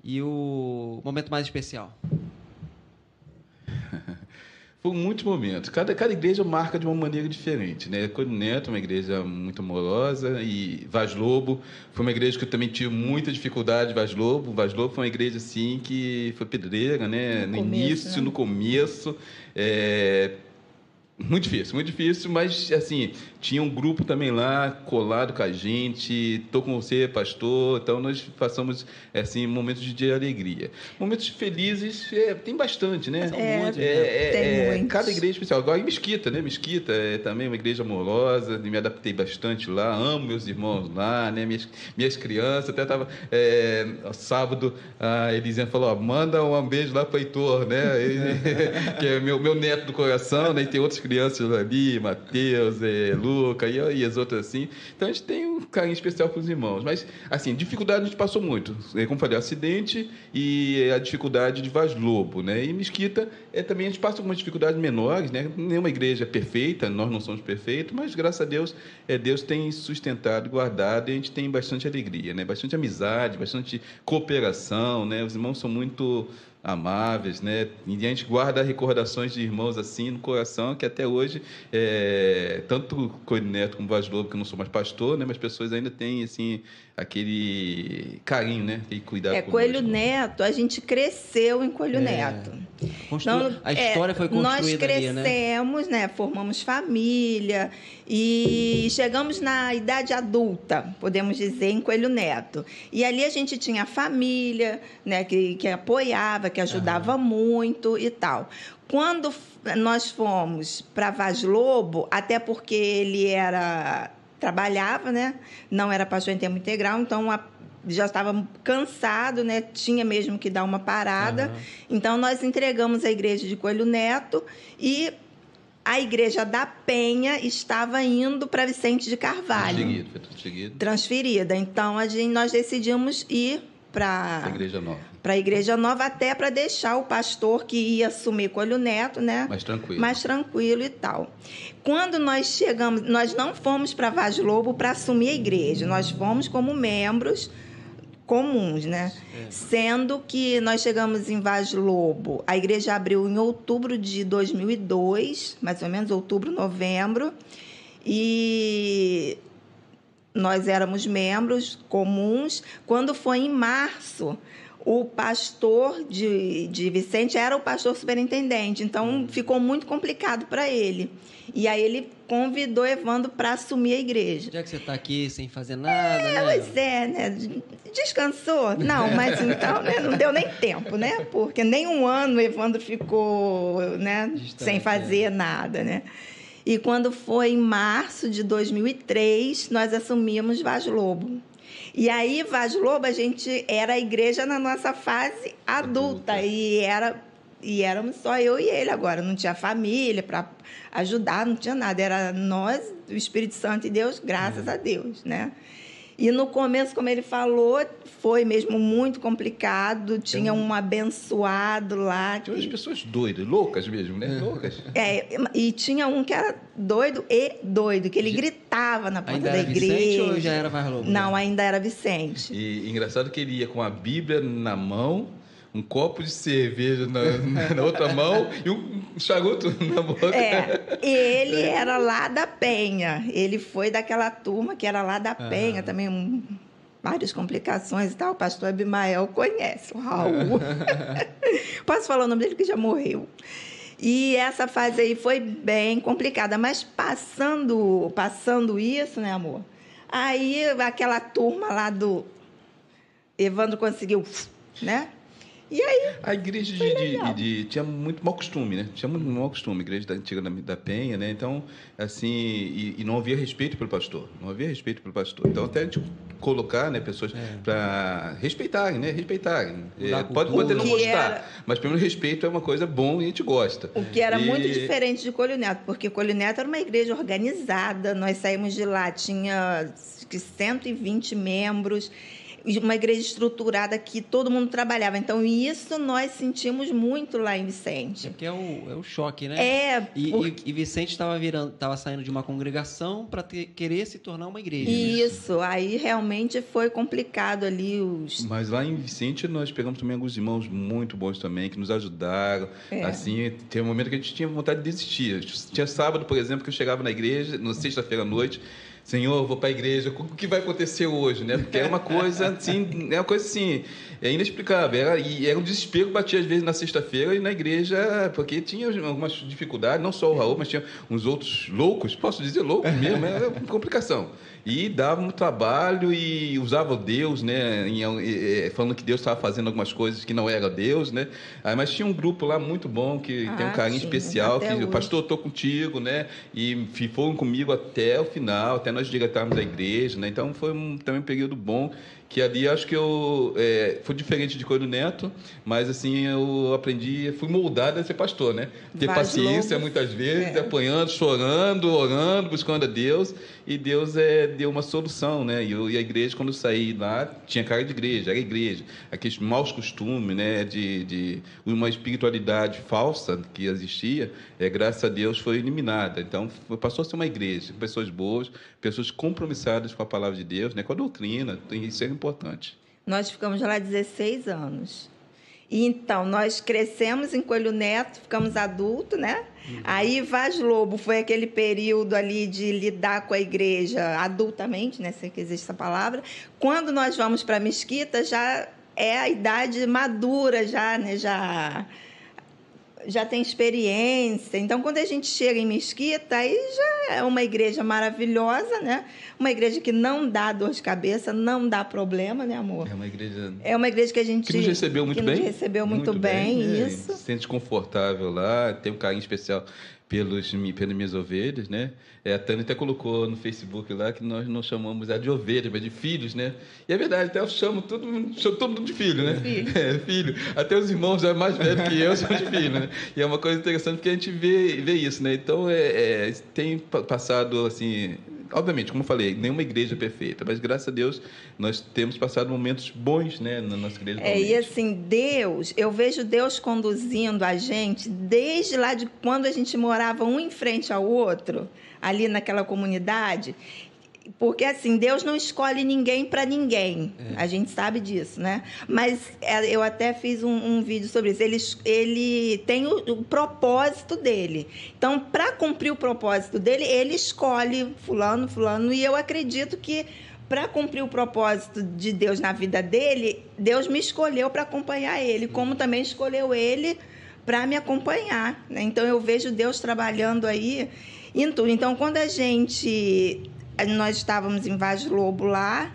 E o momento mais especial? Foram muitos momentos. Cada, cada igreja marca de uma maneira diferente. Né? Coro Neto, uma igreja muito amorosa, e Vaz Lobo foi uma igreja que eu também tive muita dificuldade. Vaz Lobo, Vaz Lobo foi uma igreja assim que foi pedreira, né? No, no começo, início, né? no começo. É, muito difícil, muito difícil, mas assim, tinha um grupo também lá colado com a gente, tô com você, pastor, então nós passamos assim momentos de alegria. Momentos felizes é, tem bastante, né? É, muitos, é, é, é cada igreja especial. Agora em Mesquita, né? Mesquita é também uma igreja amorosa, me adaptei bastante lá, amo meus irmãos lá, né? Minhas, minhas crianças, até tava é, sábado, a Elisiane falou, ó, manda um beijo lá para Heitor, né? que é meu, meu neto do coração, né? E tem outros crianças ali, Matheus, é, E, e, as outras assim. Então a gente tem um carinho especial para os irmãos. Mas, assim, dificuldade a gente passou muito. É, como falei, acidente e a dificuldade de Vaz Lobo, né? E Mesquita é, também a gente passa algumas dificuldades menores, né? Nenhuma igreja é perfeita, nós não somos perfeitos, mas graças a Deus, é, Deus tem sustentado, guardado e a gente tem bastante alegria, né? Bastante amizade, bastante cooperação, né? Os irmãos são muito amáveis, né? E a gente guarda recordações de irmãos assim no coração, que até hoje, é, tanto Neto como Vaz Lobo, que eu não sou mais pastor, né? Mas pessoas ainda têm, assim, aquele carinho, né? E cuidado É, Coelho Neto, a gente cresceu em Coelho é. Neto. Constru... Então, a história é, foi construída Nós crescemos, ali, né? né? Formamos família e chegamos na idade adulta, podemos dizer, em Coelho Neto. E ali a gente tinha família, né? Que, que apoiava, que ajudava muito e tal. Quando nós fomos para Vaz Lobo, até porque ele era trabalhava, né? Não era pastor em tempo integral, então a, já estava cansado, né? Tinha mesmo que dar uma parada. Uhum. Então nós entregamos a igreja de Coelho Neto e a igreja da Penha estava indo para Vicente de Carvalho. Transferido, foi transferido. Transferida. Então a gente, nós decidimos ir para a igreja nova. Para a igreja nova até para deixar o pastor que ia assumir Coelho Neto, né? Mais tranquilo. Mais tranquilo e tal. Quando nós chegamos, nós não fomos para Vaz Lobo para assumir a igreja, nós fomos como membros comuns, né? É. Sendo que nós chegamos em Vaz Lobo, a igreja abriu em outubro de 2002, mais ou menos outubro, novembro, e nós éramos membros comuns. Quando foi em março, o pastor de, de Vicente era o pastor superintendente, então ficou muito complicado para ele. E aí ele convidou Evandro para assumir a igreja. Já que você está aqui sem fazer nada, é, né? Pois é, né? Descansou? Não, mas então né? não deu nem tempo, né? Porque nem um ano Evandro ficou né? sem fazer é. nada, né? E quando foi em março de 2003, nós assumimos Vaz Lobo. E aí, Vaz Lobo, a gente era a igreja na nossa fase adulta, adulta. e era e éramos só eu e ele agora, não tinha família para ajudar, não tinha nada, era nós, o Espírito Santo e Deus, graças é. a Deus, né? E no começo, como ele falou, foi mesmo muito complicado. Tinha um abençoado lá. Tinha umas que- pessoas doidas, loucas mesmo, né? Loucas. É, e tinha um que era doido e doido, que ele gritava na porta Ainda da era igreja. Vicente ou já era Vaz Lobo? Não, ainda era Vicente. E engraçado que ele ia com a Bíblia na mão, um copo de cerveja na, na- outra mão e um charuto na boca. É, ele era lá da Penha. Ele foi daquela turma que era lá da Penha, também um- várias complicações e tal. O pastor Abimael conhece, o Raul. Posso falar o nome dele que já morreu. E essa fase aí foi bem complicada, mas passando, passando isso, né, amor? Aí aquela turma lá do Evandro conseguiu, né? E aí A igreja de, de- de- tinha muito mau costume, né? Tinha muito mau costume, a igreja da antiga da, da Penha, né? Então, assim, e, e não havia respeito pelo pastor, não havia respeito pelo pastor. Então, até a gente colocar, né, pessoas para respeitarem, né? Respeitarem. É, pode poder não gostar, era- mas pelo respeito é uma coisa bom e a gente gosta. O que era E- muito diferente de Colho Neto, porque Colho Neto era uma igreja organizada, nós saímos de lá, tinha acho que 120 membros, uma igreja estruturada que todo mundo trabalhava. Então, isso nós sentimos muito lá em É Vicente. porque é o, é o choque, né? É, E, por- e, e Vicente estava virando, estava saindo de uma congregação para querer se tornar uma igreja. né? isso, aí realmente foi complicado ali os... Mas lá em Vicente nós pegamos também alguns irmãos muito bons também, que nos ajudaram. É. Assim, tem um momento que a gente tinha vontade de desistir. Tinha sábado, por exemplo, que eu chegava na igreja, na sexta-feira à noite, Senhor, vou para a igreja, o que vai acontecer hoje, né? Porque é uma coisa assim, é uma coisa assim, é inexplicável. Era, e era um desespero batia às vezes na sexta-feira e na igreja, porque tinha algumas dificuldades, não só o Raul, mas tinha uns outros loucos, posso dizer loucos mesmo, era uma complicação. E dava muito trabalho e usava Deus, né? em- falando que Deus estava fazendo algumas coisas que não era Deus, né? Ah, mas tinha um grupo lá muito bom que tem um Ah, carinho sim, especial, que o pastor estou contigo, né? E foram comigo até o final, até nós diretarmos a igreja, né? Então foi um, também um período bom que ali acho que eu é, foi diferente de Coelho Neto, mas assim eu aprendi, fui moldado a ser pastor, né? Ter Vaz paciência muitas vezes, É. apanhando, chorando, orando, buscando a Deus e Deus é, deu uma solução, né? E, eu, e a igreja quando eu saí lá tinha cara de igreja, era igreja, aqueles maus costumes, né? De, de uma espiritualidade falsa que existia, é graças a Deus foi eliminada. Então passou a ser uma igreja, pessoas boas, pessoas compromissadas com a palavra de Deus, né? Com a doutrina, isso é importante. Nós ficamos lá 16 anos. E então, nós crescemos em Coelho Neto, ficamos adultos, né? Aí Vaz Lobo foi aquele período ali de lidar com a igreja adultamente, né? Sei que existe essa palavra. Quando nós vamos para a mesquita, já é a idade madura, já, né? Já já tem experiência. Então, quando a gente chega em Mesquita, aí já é uma igreja maravilhosa, né? Uma igreja que não dá dor de cabeça, não dá problema, né, amor? É uma igreja É uma igreja que a gente que nos recebeu muito que bem. nos recebeu muito, bem, né? isso. Se sente confortável lá, tem um carinho especial pelos, pelas minhas ovelhas, né? É, a Tânia até colocou no Facebook lá que nós não chamamos ela de ovelha, mas de filhos, né? E é verdade, até eu chamo todo mundo, chamo todo mundo de filho, né? Filho. É, filho. Até os irmãos já mais velhos que eu são de filho, né? E é uma coisa interessante porque a gente vê, vê isso, né? Então, é, é, tem pa- passado, assim... Obviamente, como eu falei, nenhuma igreja é perfeita, mas graças a Deus nós temos passado momentos bons, né, na nossa igreja. É, e assim, Deus, eu vejo Deus conduzindo a gente desde lá de quando a gente morava um em frente ao outro, ali naquela comunidade. Porque assim, Deus não escolhe ninguém para ninguém. A gente sabe disso, né? Mas é, eu até fiz um, um vídeo sobre isso. Ele, ele tem o, o propósito dele. Então, para cumprir o propósito dele, ele escolhe fulano, fulano, e eu acredito que para cumprir o propósito de Deus na vida dele, Deus me escolheu para acompanhar ele, como também escolheu ele para me acompanhar. né? Então eu vejo Deus trabalhando aí em tudo. Então quando a gente nós estávamos em Vaz Lobo lá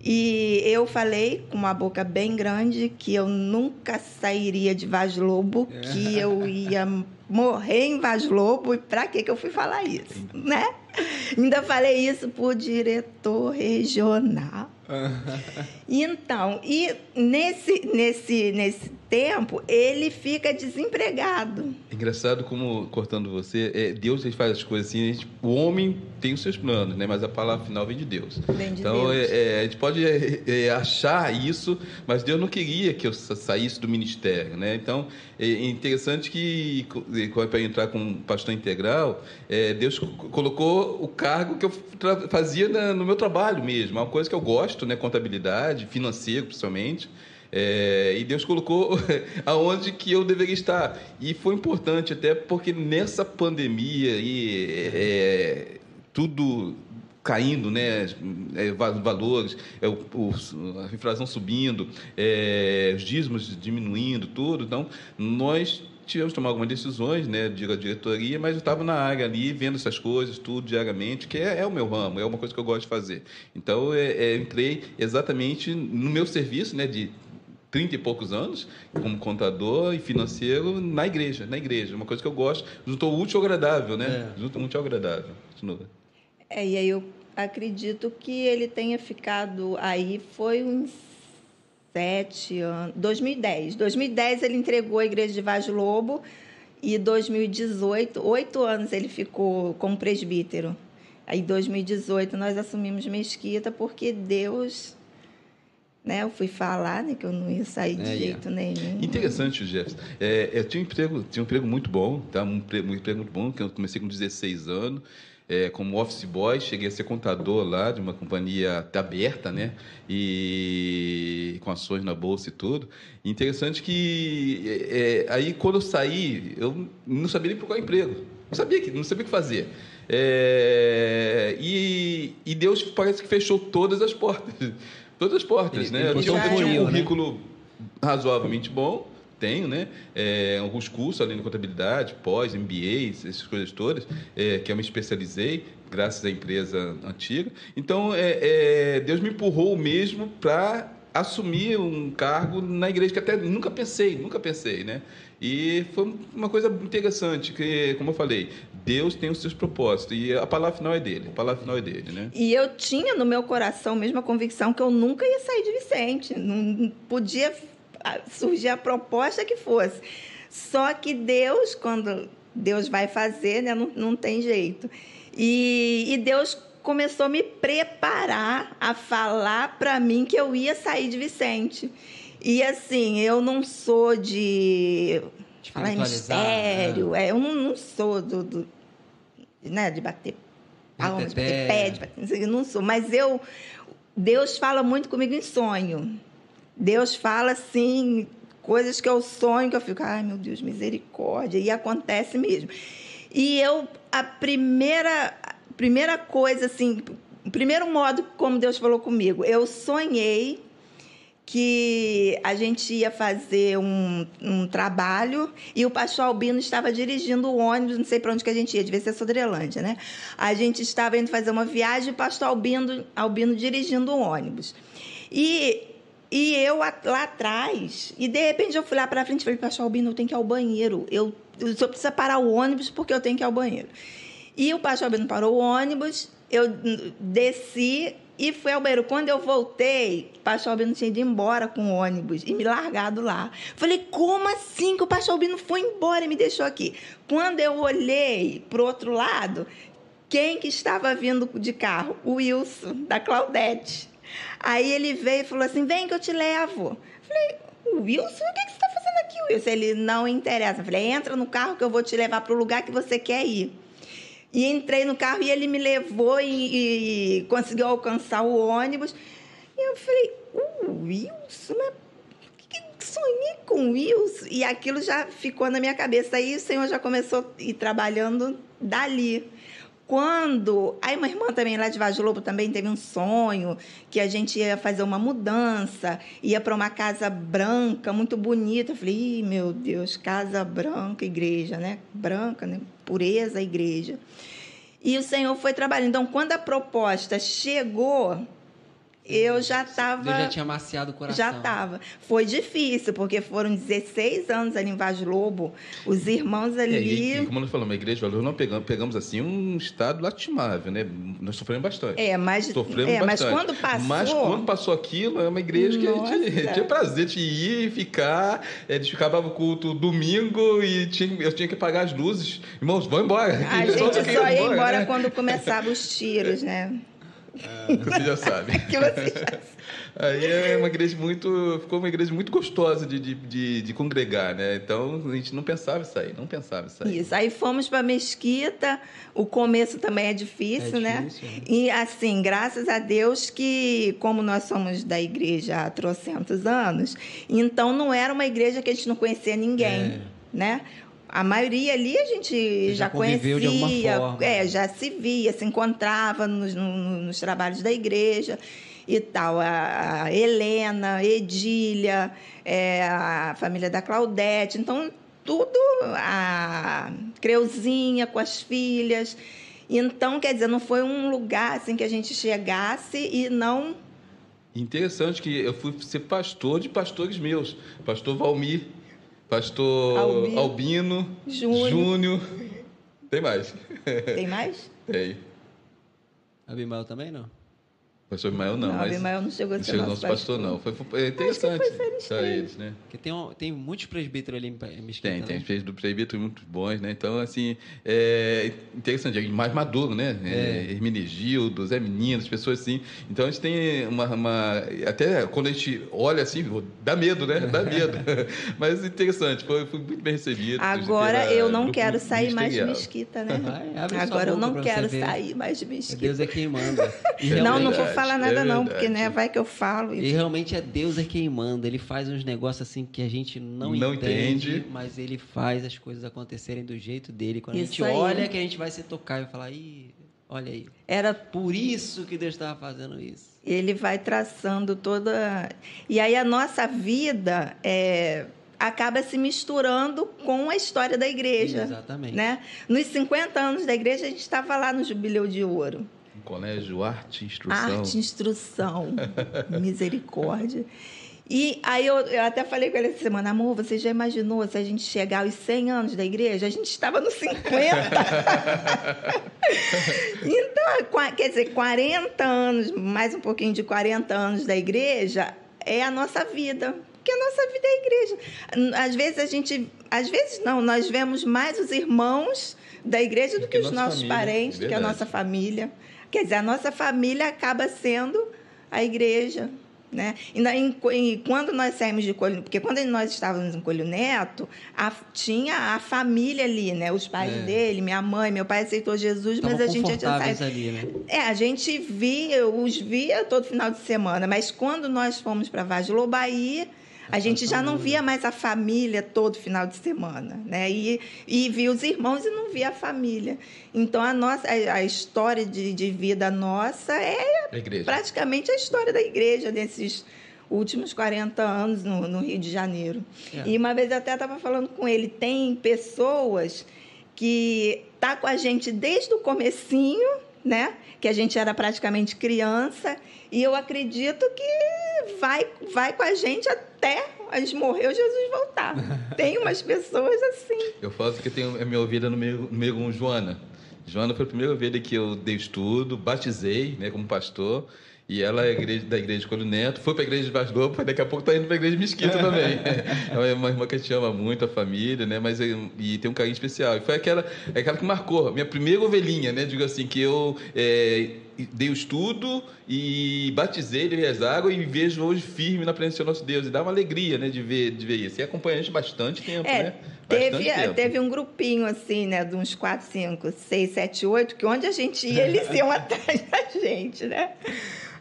e eu falei com uma boca bem grande que eu nunca sairia de Vaz Lobo, que eu ia morrer em Vaz Lobo e para que que eu fui falar isso, né? Ainda falei isso pro diretor regional. Então, e nesse, nesse, nesse tempo, ele fica desempregado. É engraçado como, cortando você, é, Deus faz as coisas assim, gente, o homem tem os seus planos, né? mas a palavra final vem de Deus. Vem de então, Deus. É, é, a gente pode é, é, achar isso, mas Deus não queria que eu saísse do ministério. Né? Então, é interessante que, para entrar como pastor integral, é, Deus colocou o cargo que eu fazia no meu trabalho mesmo, uma coisa que eu gosto, né? contabilidade, financeiro principalmente. É, e Deus colocou aonde que eu deveria estar. E foi importante até porque nessa pandemia e é, tudo caindo, né, é, valores, é, a inflação subindo, é, os dízimos diminuindo, tudo. Então, nós tivemos que tomar algumas decisões, né, de diretoria, mas eu estava na área ali, vendo essas coisas, tudo diariamente, que é, é, o meu ramo, é uma coisa que eu gosto de fazer. Então, é, é, entrei exatamente no meu serviço, né, de 30 e poucos anos como contador e financeiro na igreja, na igreja, uma coisa que eu gosto, juntou útil ao agradável, né? É. Junto útil ao agradável. Continua. É, e aí eu acredito que ele tenha ficado aí foi uns sete anos, 2010. 2010 ele entregou a igreja de Vaz Lobo e 2018, oito anos ele ficou como presbítero. Aí, em 2018, nós assumimos Mesquita porque Deus né? Eu fui falar né, que eu não ia sair de é, jeito nenhum. Interessante, Jefferson. É, eu tinha um emprego, tinha um emprego muito bom, tá? um, emprego, um emprego muito bom, que eu comecei com 16 anos. É, como office boy, cheguei a ser contador lá de uma companhia aberta, né? E com ações na bolsa e tudo. interessante que é, é, aí quando eu saí, eu não sabia nem procurar emprego. Não sabia que, não sabia o que fazer. É, e, e Deus parece que fechou todas as portas todas as portas, né? Eu tinha, um né? currículo né? razoavelmente bom, tenho, né? É, alguns cursos além de contabilidade, pós, MBA, essas coisas todas, é, que eu me especializei graças à empresa antiga. Então, é, é Deus me empurrou mesmo para assumir um cargo na igreja que até nunca pensei, nunca pensei, né? E foi uma coisa interessante, que, como eu falei, Deus tem os seus propósitos e a palavra final é dele, a palavra final é dele, né? E eu tinha no meu coração mesmo a convicção que eu nunca ia sair de Vicente, não podia surgir a proposta que fosse. Só que Deus, quando Deus vai fazer, né, não, não tem jeito. E, e Deus começou a me preparar a falar para mim que eu ia sair de Vicente. E assim, eu não sou de, de falar em mistério, né? é, eu não, não sou do, do, né, de bater palma, de bater pé, de bater, não sou. Mas eu, Deus fala muito comigo em sonho. Deus fala assim, coisas que eu sonho, que eu fico, ai meu Deus, misericórdia, e acontece mesmo. E eu, a primeira, a primeira coisa, assim, o primeiro modo como Deus falou comigo, eu sonhei que a gente ia fazer um, um, trabalho e o pastor Albino estava dirigindo o ônibus, não sei para onde que a gente ia, devia ser Sodrelândia, né? A gente estava indo fazer uma viagem e o pastor Albino, Albino dirigindo o ônibus. E, e eu lá atrás, e de repente eu fui lá para frente e falei, pastor Albino, eu tenho que ir ao banheiro, eu, eu só precisa parar o ônibus porque eu tenho que ir ao banheiro. E o pastor Albino parou o ônibus, eu desci e fui ao banheiro. Quando eu voltei, o pastor Albino tinha ido embora com o ônibus e me largado lá. Falei, como assim que o pastor Albino foi embora e me deixou aqui? Quando eu olhei para o outro lado, quem que estava vindo de carro? O Wilson, da Claudete. Aí ele veio e falou assim: vem que eu te levo. Falei, Wilson, o que, que você está fazendo aqui, Wilson? Ele não interessa. Falei, entra no carro que eu vou te levar para o lugar que você quer ir. E entrei no carro e ele me levou e, e conseguiu alcançar o ônibus. E eu falei, o Wilson, mas que, sonhei com Wilson? E aquilo já ficou na minha cabeça. Aí o Senhor já começou a ir trabalhando dali. Quando. Aí, uma irmã também lá de Vaz Lobo também teve um sonho que a gente ia fazer uma mudança, ia para uma casa branca, muito bonita. Eu falei, meu Deus, casa branca, igreja, né? Branca, né? Pureza, igreja. E o Senhor foi trabalhando. Então, quando a proposta chegou, eu já estava. Já tinha amaciado o coração. Já estava. Foi difícil, porque foram 16 anos ali em Vaz Lobo. Os irmãos ali. É, e, e, como nós falamos, a igreja de valor, nós pegamos, pegamos assim um estado lastimável, né? Nós sofremos bastante. É, mas, sofremos é, bastante. mas quando passou. Mas quando passou aquilo, é uma igreja Nossa. que a gente tinha prazer de ir e ficar. É, a gente ficava o culto domingo e tinha, eu tinha que apagar as luzes. Irmãos, vão embora. A gente só ia embora né? quando começavam os tiros, né? Você já sabe. que você já sabe. Aí é uma igreja muito. Ficou uma igreja muito gostosa de, de, de, de, congregar, né? Então a gente não pensava em sair, não pensava em sair. Isso. Aí fomos para a mesquita. O começo também é difícil, É né? difícil, né? E assim, graças a Deus que, como nós somos da igreja há trocentos anos, então não era uma igreja que a gente não conhecia ninguém, É. né? A maioria ali a gente já já, conviveu de alguma conhecia, forma. é, já se via, se encontrava nos, no- nos trabalhos da igreja e tal. A, a Helena, Edília, é, a família da Claudete. Então, tudo, a Creuzinha com as filhas. Então, quer dizer, não foi um lugar assim que a gente chegasse e não Interessante que eu fui ser pastor de pastores meus. Pastor Valmir, pastor Albino. Albino, Júnior. Júnior. Tem mais. Tem mais? Tem. Abimael também não? Pastor Ismael não, Não, mas. Abimael não chegou a Não ser chegou nosso nosso pastor, não. Foi, foi é interessante para eles, né? Porque tem, tem muitos presbíteros ali em Mesquita. Tem, tem né? fez do presbítero muito bons, né? Então, assim, é interessante, é mais maduro, né? É. Hermenegildo, Zé Menino, as pessoas assim. Então, a gente tem uma, uma- Até quando a gente olha assim, dá medo, né? Dá medo. Mas interessante, foi, foi muito bem recebido. Agora eu não quero sair mais de. Mesquita, né? Vai, Agora eu não quero sair mais de É Mesquita. Deus é quem manda. É não, não vou falar é nada não, porque né, vai que eu falo. E realmente é Deus é quem manda. Ele faz uns negócios assim que a gente não, Não entende, entende. mas ele faz as coisas acontecerem do jeito dele. Quando a Isso gente aí. olha, que a gente vai se tocar e vai falar, Ih, olha aí. Era Por isso que Deus estava fazendo isso. ele vai traçando toda. E aí a nossa vida é, acaba se misturando com a história da igreja. Exatamente. Né? Nos 50 anos da igreja, a gente estava lá no Jubileu de Ouro. Colégio Arte e Instrução. Arte, instrução, misericórdia. E aí eu, eu até falei com ele essa semana, amor, você já imaginou se a gente chegar aos 100 anos da igreja? A gente estava nos 50. então, quer dizer, 40 anos, mais um pouquinho de 40 anos da igreja é a nossa vida. Porque a nossa vida é a igreja. Às vezes a gente, às vezes não, nós vemos mais os irmãos da igreja do que, que os nossos família, parentes, é do que a nossa família. Quer dizer, a nossa família acaba sendo a igreja. Né? E, quando nós saímos de Colho, porque quando nós estávamos em Colho Neto, a- tinha a família ali, né? Os pais É. dele, minha mãe, meu pai aceitou Jesus, Estavam mas a gente saído. ali, né? É, a gente via, os via todo final de semana, mas quando nós fomos para Vaz Lobaí, a gente já não via mais a família todo final de semana, né? E, e via os irmãos e não via a família. Então, a, nossa, a, a história de, de vida nossa é A praticamente a história da igreja nesses últimos 40 anos no, no Rio de Janeiro. É. E uma vez eu até estava falando com ele, tem pessoas que tá com a gente desde o comecinho, né? Que a gente era praticamente criança, e eu acredito que vai, vai com a gente até a gente morrer ou Jesus voltar. Tem umas pessoas assim. Eu falo que tenho a minha ovelha no meio, no meio com Joana. Joana foi a primeira ovelha que eu dei estudo, batizei, né, como pastor. E ela é igreja, da igreja de Colho Neto, foi para a igreja de Vaz Lobo, daqui a pouco está indo para a igreja de Mesquita também. é uma irmã que a gente ama muito, a família, né? Mas eu- e tem um carinho especial. E foi aquela, é aquela que marcou, minha primeira ovelhinha, né? Digo assim, que eu é, dei o estudo e batizei, levei as águas e vejo hoje firme na presença do nosso Deus. E dá uma alegria, né, de ver, de ver isso. E acompanha a gente bastante tempo, É, né? Bastante Teve, tempo. teve um grupinho assim, né? De uns 4, 5, 6, 7, 8, que onde a gente ia, eles iam atrás da gente, né?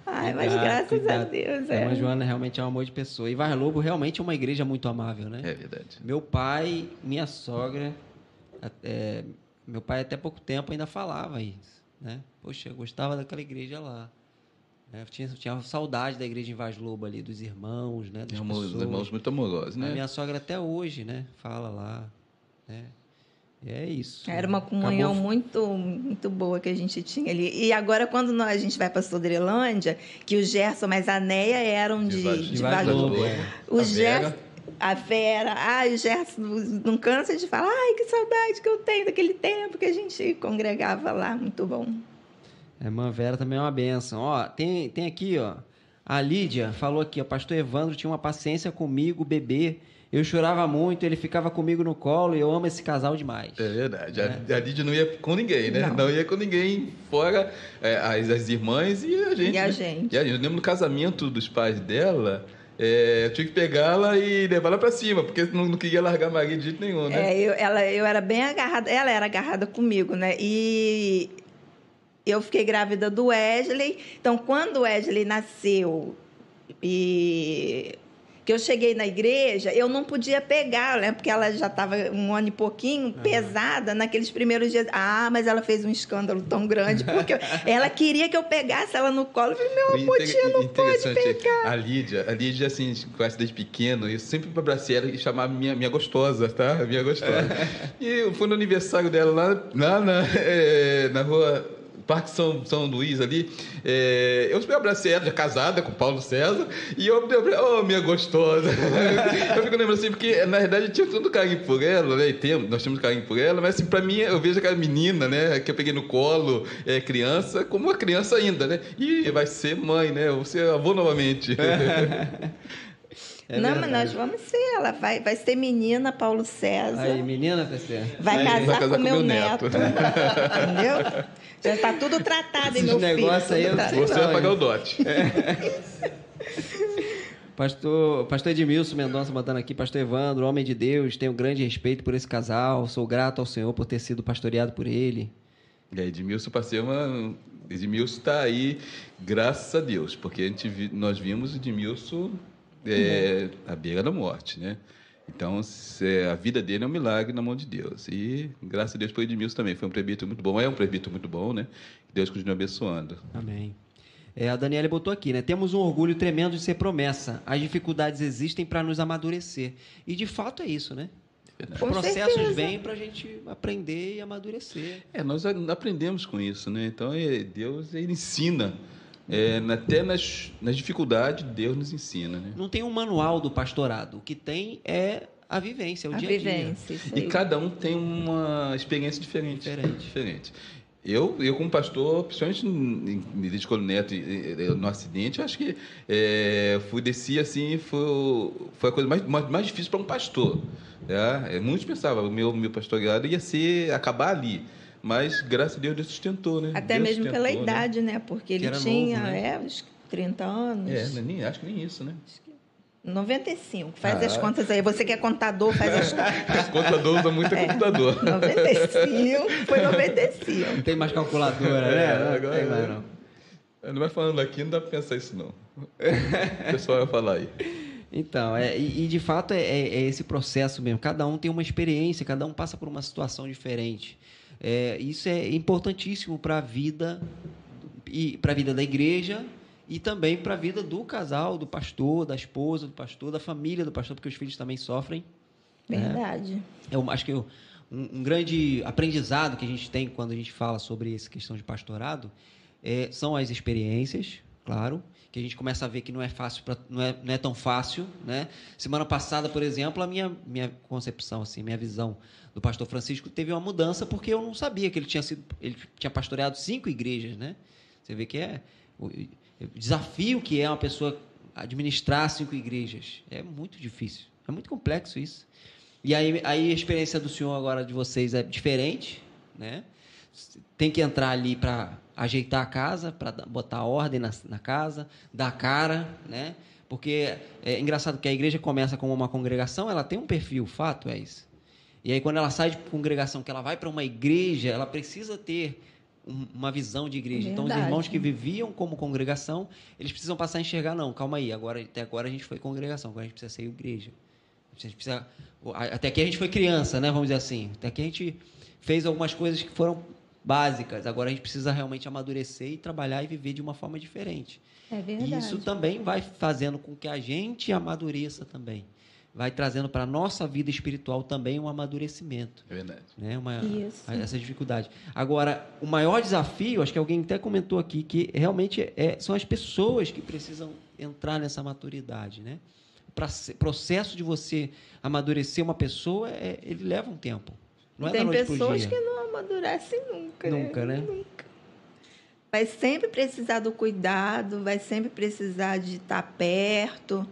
Ai, mas Cuidado, graças a cuidado. Deus. A É. irmã Joana realmente é um amor de pessoa. E Vaz Lobo realmente é uma igreja muito amável, né? É verdade. Meu pai, minha sogra, até- meu pai até pouco tempo ainda falava isso, né? Poxa, eu gostava daquela igreja lá. né? Tinha, tinha saudade da igreja em Vaz Lobo ali, dos irmãos, né? Das amor- pessoas. irmãos muito amorosos, A né? minha sogra até hoje, né? Fala lá, né? É isso. Era uma comunhão Acabou- muito, muito boa que a gente tinha ali. E agora, quando nós, a gente vai para Sodrelândia, que o Gerson mais a Neia eram de, de, de Vaz Vaz- Lobo, é. O A Gerson, Vera. a Vera, ai, o Gerson não cansa de falar, ai, que saudade que eu tenho daquele tempo que a gente congregava lá, muito bom. A irmã Vera também é uma benção. Ó, tem, tem aqui, ó. A Lídia falou aqui, ó. Pastor Evandro tinha uma paciência comigo, bebê. Eu chorava muito, ele ficava comigo no colo e eu amo esse casal demais. É verdade. A, a Lídia não ia com ninguém, né? Não. Não, ia com ninguém, fora é, as, as irmãs e a gente. E a né? gente. E a gente. Eu lembro no casamento dos pais dela, é, eu tinha que pegá-la e levar ela pra cima, porque não, não queria largar a Maria de jeito nenhum, né? É, eu, ela, eu era bem agarrada, ela era agarrada comigo, né? E eu fiquei grávida do Wesley. Então, quando o Wesley nasceu e que eu cheguei na igreja, eu não podia pegar, né? Porque ela já estava um ano e pouquinho pesada naqueles primeiros dias. Ah, mas ela fez um escândalo tão grande, porque eu- ela queria que eu pegasse ela no colo. Eu falei, meu amor, tia, não pode pegar. A Lídia, a Lídia, assim, conhece desde pequeno, eu sempre abracei ela e chamava minha, minha gostosa, tá? Minha gostosa. E eu fui no aniversário dela lá, lá na, é, na rua Parque São, São Luís ali. É, eu abracei ela, já casada com o Paulo César, e eu abracei, oh, minha gostosa. eu fico lembrando assim, porque na verdade eu tinha todo carinho por ela, né? E temos, nós temos carinho por ela, mas assim, pra mim, eu vejo aquela menina, né, que eu peguei no colo, é, criança, como uma criança ainda, né? E vai ser mãe, né? Eu vou ser avô novamente. É não, mas verdade. nós vamos ser. Ela vai, vai ser menina, Paulo César. Aí, menina, PC. Vai Vai casar, casar com com meu meu neto. neto. Entendeu? Já está tudo tratado, hein, meu filho? negócios aí. Você não, vai pagar hein? o dote. Pastor, pastor Edmilson Mendonça mandando aqui, Pastor Evandro, homem de Deus, tenho grande respeito por esse casal, sou grato ao Senhor por ter sido pastoreado por ele. E aí, Edmilson passei uma. Edmilson está aí, graças a Deus, porque a gente vi- nós vimos Edmilson é, à beira da morte, né? Então, se- a vida dele é um milagre na mão de Deus. E graças a Deus por Edmilson também. Foi um presbítero muito bom, é um presbítero muito bom, né? Que Deus continue abençoando. Amém. É, a Daniela botou aqui, né? Temos um orgulho tremendo de ser promessa. As dificuldades existem para nos amadurecer. E de fato é isso, né? Os Com processos certeza. vêm para a gente aprender e amadurecer. É, nós aprendemos com isso, né? Então, é, Deus ele ensina. É, até nas, nas dificuldades, Deus nos ensina, né? Não tem um manual do pastorado. O que tem é a vivência, é o A dia a dia. E cada um tem uma experiência diferente. Diferente. diferente. Eu, eu como pastor, principalmente em em Igreja de Colo Neto, no acidente, eu acho que é, fui desci assim, foi, foi a coisa mais, mais, mais difícil para um pastor. Né? É, Muitos pensavam, o meu, meu pastoreado ia ser acabar ali. Mas, graças a Deus, Deus sustentou, né? Até Deus mesmo pela né? idade, né? Porque ele tinha, novo, né? é, uns 30 anos. É, né? nem, acho que nem isso, né? 95. Faz Ah. as contas aí. Você que é contador, faz as contas. Os contadores usam muito É. computador. 95, foi 95. Não tem mais calculadora, né? É, Não agora- tem mais, não. Não vai falando aqui, não dá para pensar isso, não. O pessoal vai falar aí. Então, é, e, e de fato é, é- é esse processo mesmo. Cada um tem uma experiência, cada um passa por uma situação diferente. É, isso é importantíssimo para a vida e para a vida da igreja e também para a vida do casal, do pastor, da esposa do pastor, da família do pastor, porque os filhos também sofrem. Verdade. Eu acho que um, um grande aprendizado que a gente tem quando a gente fala sobre essa questão de pastorado é, são as experiências, claro, que a gente começa a ver que não é fácil, pra, não, é, não é tão fácil, né? Semana passada, por exemplo, a minha, minha concepção, assim, minha visão do pastor Francisco teve uma mudança porque eu não sabia que ele tinha sido, ele tinha pastoreado cinco igrejas, né? Você vê que é o, o desafio que é uma pessoa administrar cinco igrejas é muito difícil, é muito complexo isso. E aí, aí a experiência do senhor agora de vocês é diferente, né? Tem que entrar ali para ajeitar a casa, para botar ordem na, na casa, dar cara, né? Porque é engraçado que a igreja começa como uma congregação, ela tem um perfil, fato é isso. E aí quando ela sai de congregação, que ela vai para uma igreja, ela precisa ter um- uma visão de igreja. Então os Verdade. irmãos que viviam como congregação, eles precisam passar a enxergar não, calma aí, agora até agora a gente foi congregação, agora a gente precisa ser igreja. A gente precisa, até aqui a gente foi criança, né? Vamos dizer assim. Até aqui a gente fez algumas coisas que foram básicas. Agora a gente precisa realmente amadurecer e trabalhar e viver de uma forma diferente. É E verdade. isso também vai fazendo com que a gente amadureça também. vai trazendo para a nossa vida espiritual também um amadurecimento. É verdade. Né? Uma, Isso. Essa dificuldade. Agora, o maior desafio, acho que alguém até comentou aqui, que realmente é, são as pessoas que precisam entrar nessa maturidade. Né? O processo de você amadurecer uma pessoa, é, ele leva um tempo. Não é Tem pessoas que não amadurecem nunca. Nunca, né? Nunca. Vai sempre precisar do cuidado, vai sempre precisar de estar perto.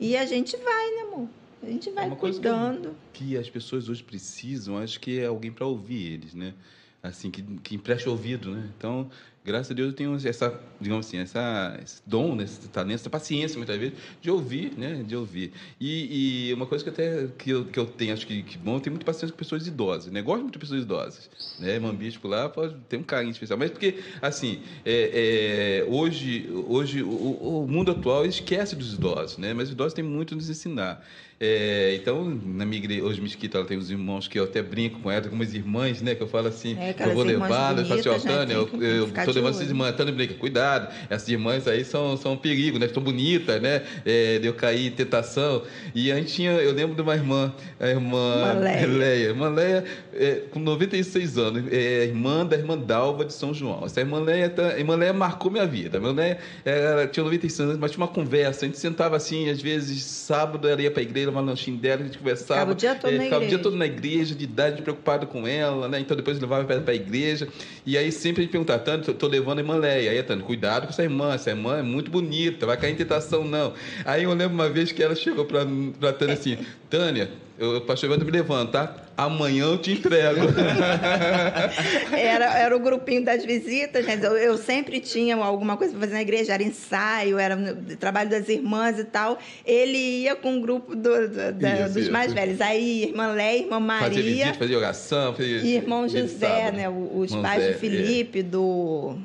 E a gente vai, né, amor? A gente vai Uma cuidando. Que, que as pessoas hoje precisam, acho que é alguém para ouvir eles, né? Assim, que, que empreste ouvido, né? Então, graças a Deus eu tenho essa, digamos assim, essa, esse dom, né, esse talento, essa paciência, muitas vezes, de ouvir, né? De ouvir. E, e uma coisa que até que eu, que eu tenho, acho que, que bom, eu tenho muita paciência com pessoas idosas, né? Gosto muito de pessoas idosas, né? Mambisco lá pode ter um carinho especial. Mas porque, assim, é, é, hoje, hoje o, o, mundo atual esquece dos idosos, né? Mas os idosos têm muito a nos ensinar. É, então, na minha igreja, hoje Mesquita, ela tem uns irmãos que eu até brinco com ela, com umas irmãs, né? Que eu falo assim, é, eu vou levar, eu falo assim, ó, né, Tânia, eu, eu tô levando essas irmãs, Tânia brinca, cuidado, essas irmãs aí são, são um perigo, né? Estão bonitas, né? É, de eu cair em tentação. E a gente tinha, eu lembro de uma irmã, a irmã Leia. Leia. Irmã Leia, é, com 96 anos, é irmã da irmã Dalva de São João. Essa irmã Leia, tá, irmã Leia marcou minha vida. A irmã Leia, ela tinha 96 anos, mas tinha uma conversa, a gente sentava assim, às vezes, sábado ela ia para a igreja, uma lanchinha dela, a gente conversava. Ficava o dia todo, é, na, ficava igreja. O dia todo na igreja, de idade, preocupado com ela, né? Então depois levava para a igreja. E aí sempre a gente perguntava, Tânia, estou levando a irmã Leia. Aí, Tânia, cuidado com essa irmã, essa irmã é muito bonita, vai cair em tentação, não. Aí eu lembro uma vez que ela chegou para a Tânia assim, Tânia, eu, o pastor Evandro me levanta, tá? Amanhã eu te entrego. era, era o grupinho das visitas, né? Eu, eu sempre tinha alguma coisa para fazer na igreja, era ensaio, era trabalho das irmãs e tal. Ele ia com o grupo do, do, da, Isso, dos isso. mais velhos. Aí, irmã Leia, irmã Maria. Fazia visita, fazia oração. Fazia e irmão José, né? Os Irmão pais Zé, de Felipe, do.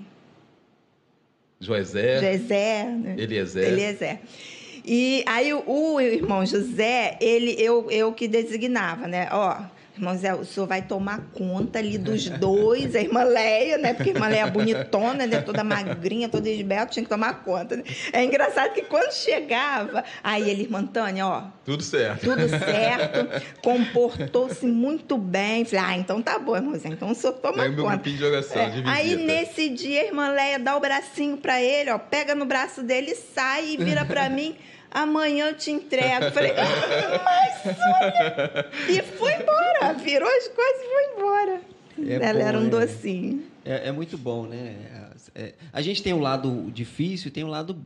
Joesé, José, né? Eliezer. Eliezer. E aí o, o irmão José, ele, eu, eu que designava, né? Ó, irmão José, o senhor vai tomar conta ali dos dois, a irmã Leia, né? Porque a irmã Leia é bonitona, né? Toda magrinha, toda esbelta, tinha que tomar conta. Né? É engraçado que quando chegava, aí ele, irmã Tânia, ó, Tudo certo. tudo certo, comportou-se muito bem. Falei, ah, então tá bom, irmão Zé, então o senhor toma Aí meu conta. grupinho de oração, É, de visita. aí nesse dia a irmã Leia dá o bracinho pra ele, ó, pega no braço dele, sai e vira pra mim. Amanhã eu te entrego. Falei, mas Sônia! E foi embora. Virou as coisas e foi embora. É Ela bom, era um é. docinho. É, é muito bom, né? É, a gente tem um lado difícil e tem um lado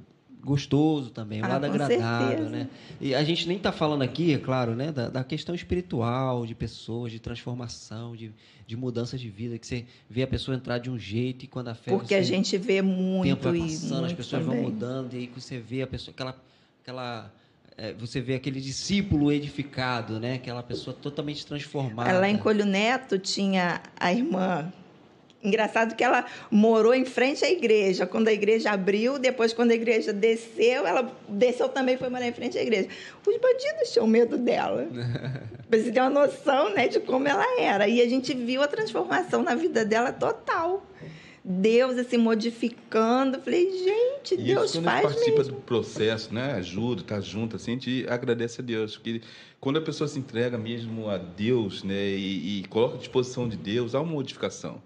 gostoso também, um Ah, lado agradável, certeza. né? E a gente nem está falando aqui, é claro, né, da, da questão espiritual, de pessoas, de transformação, de, de mudança de vida, que você vê a pessoa entrar de um jeito e quando a fé Porque você, a gente vê muito tempo vai e passando, as muito pessoas vão também. mudando e aí você vê a pessoa, aquela, aquela é, você vê aquele discípulo edificado, né? Aquela pessoa totalmente transformada. Lá em Colho Neto tinha a irmã. Engraçado que ela morou em frente à igreja. Quando a igreja abriu, depois, quando a igreja desceu, ela desceu também foi morar em frente à igreja. Os bandidos tinham medo dela. Pra você ter uma noção né, de como ela era. E a gente viu a transformação na vida dela total. Deus assim, modificando. Falei, gente, E Deus isso, quando a faz gente participa mesmo. do processo, né? Ajuda, tá junto, assim, a gente agradece a Deus. Porque quando a pessoa se entrega mesmo a Deus, né? E, e coloca à disposição de Deus, há uma modificação.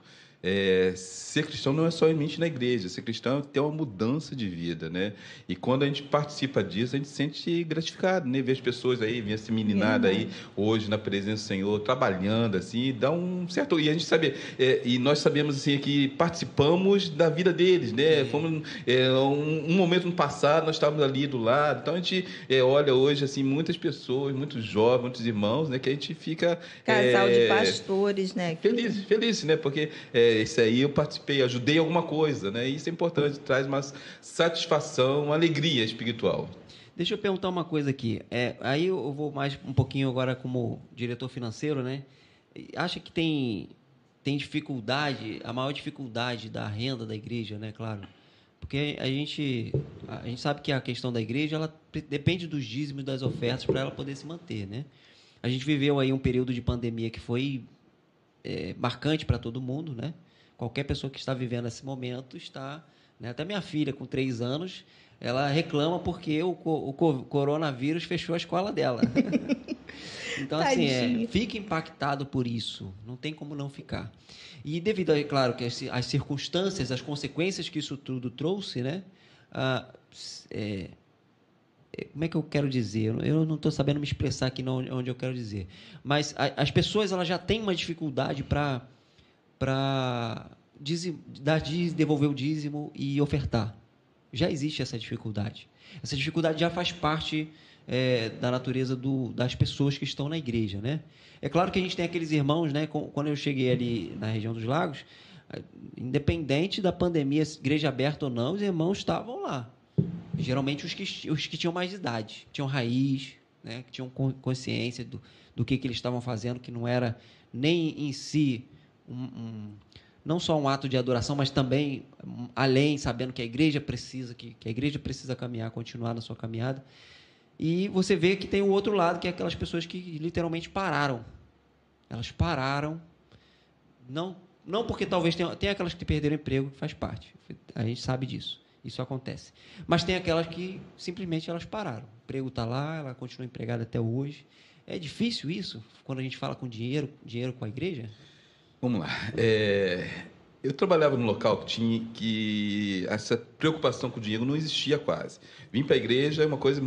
É, ser cristão não é somente na igreja, ser cristão é ter uma mudança de vida, né? E quando a gente participa disso, a gente se sente gratificado, né? Ver as pessoas aí, ver essa meninada aí hoje na presença do Senhor, trabalhando assim, dá um certo. E a gente sabe, é, e nós sabemos assim que participamos da vida deles, né? Fomos é, um, um momento no passado, nós estávamos ali do lado, então a gente é, olha hoje assim muitas pessoas, muitos jovens, muitos irmãos, né? Que a gente fica Casal de é, pastores, né? Feliz, feliz, né? Porque é, esse aí eu participei, ajudei alguma coisa, né? Isso é importante, traz uma satisfação, uma alegria espiritual. Deixa eu perguntar uma coisa aqui. É, aí eu vou mais um pouquinho agora como diretor financeiro, né? Acha que tem, tem dificuldade, a maior dificuldade da renda da igreja, né? Claro. Porque a gente, a gente sabe que a questão da igreja, ela depende dos dízimos das ofertas para ela poder se manter, né? A gente viveu aí um período de pandemia que foi é, marcante para todo mundo, né? Qualquer pessoa que está vivendo esse momento está, né? até minha filha com três anos, ela reclama porque o, o coronavírus fechou a escola dela. então, assim, é, fica impactado por isso. Não tem como não ficar. E devido, a, claro, que as, as circunstâncias, as consequências que isso tudo trouxe, né? Ah, é, é como é que eu quero dizer? Eu não estou sabendo me expressar aqui onde eu quero dizer. Mas a, as pessoas elas já têm uma dificuldade para para devolver o dízimo e ofertar. Já existe essa dificuldade. Essa dificuldade já faz parte é, da natureza do, das pessoas que estão na igreja, né? É claro que a gente tem aqueles irmãos, né? Quando eu cheguei ali na região dos lagos, independente da pandemia, igreja aberta ou não, os irmãos estavam lá. Geralmente os que, os que tinham mais idade, tinham raiz, né? que tinham consciência do, do que, que eles estavam fazendo, que não era nem em si um, um não só um ato de adoração, mas também além, sabendo que a igreja precisa, que, que a igreja precisa caminhar, continuar na sua caminhada. E você vê que tem o outro lado, que é aquelas pessoas que literalmente pararam. Elas pararam, não, não porque talvez tenha, tem aquelas que perderam emprego, faz parte. A gente sabe disso. Isso acontece. Mas tem aquelas que simplesmente elas pararam. O emprego está lá, ela continua empregada até hoje. É difícil isso quando a gente fala com dinheiro, dinheiro com a igreja? Vamos lá. É, eu trabalhava num local que tinha que essa preocupação com o dinheiro não existia quase. Vim para a igreja é uma coisa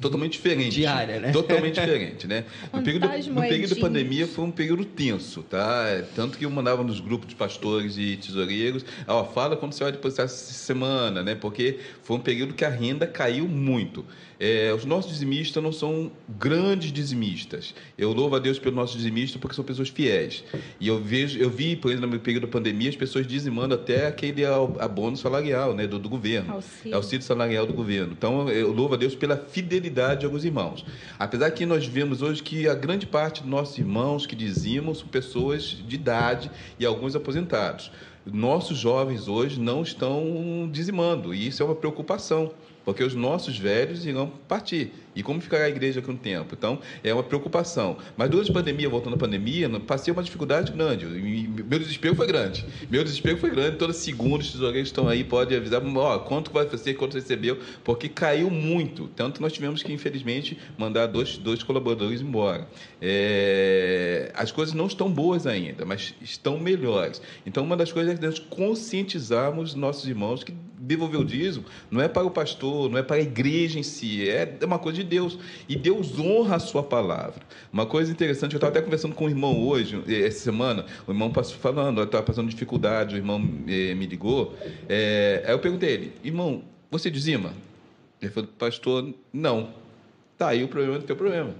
totalmente diferente. Diária, né? Totalmente diferente, né? No período, no período da pandemia foi um período tenso, tá? Tanto que eu mandava nos grupos de pastores e tesoureiros, ó, fala quando você vai depositar essa semana, né? Porque foi um período que a renda caiu muito. É, os nossos dizimistas não são grandes dizimistas. Eu louvo a Deus pelo nosso dizimista porque são pessoas fiéis. E eu vejo, eu vi, por exemplo, no período da pandemia, as pessoas dizimando até aquele abono salarial, né, do, do governo, auxílio. auxílio salarial do governo. Então, eu louvo a Deus pela fidelidade de alguns irmãos. Apesar que nós vemos hoje que a grande parte dos nossos irmãos que dizimam são pessoas de idade e alguns aposentados. Nossos jovens hoje não estão dizimando, e isso é uma preocupação porque os nossos velhos irão partir. E como ficará a igreja com o tempo? Então, é uma preocupação. Mas durante a pandemia, voltando à pandemia, passei uma dificuldade grande. meu desespero foi grande. Meu desespero foi grande. Toda segunda, os tesoureiros estão aí, podem avisar, ó, quanto vai ser, quanto recebeu, porque caiu muito. Tanto que nós tivemos que, infelizmente, mandar dois, dois colaboradores embora. É... As coisas não estão boas ainda, mas estão melhores. Então, uma das coisas é que nós conscientizarmos nossos irmãos que devolver o dízimo não é para o pastor, não é para a igreja em si, é uma coisa de Deus. E Deus honra a sua palavra. Uma coisa interessante, eu estava até conversando com um irmão hoje, eh, essa semana, o irmão passou falando, estava passando dificuldade, o irmão eh, me ligou. É, aí eu perguntei a ele, irmão, você dizima? Ele falou, pastor, não. Tá aí o problema do teu problema.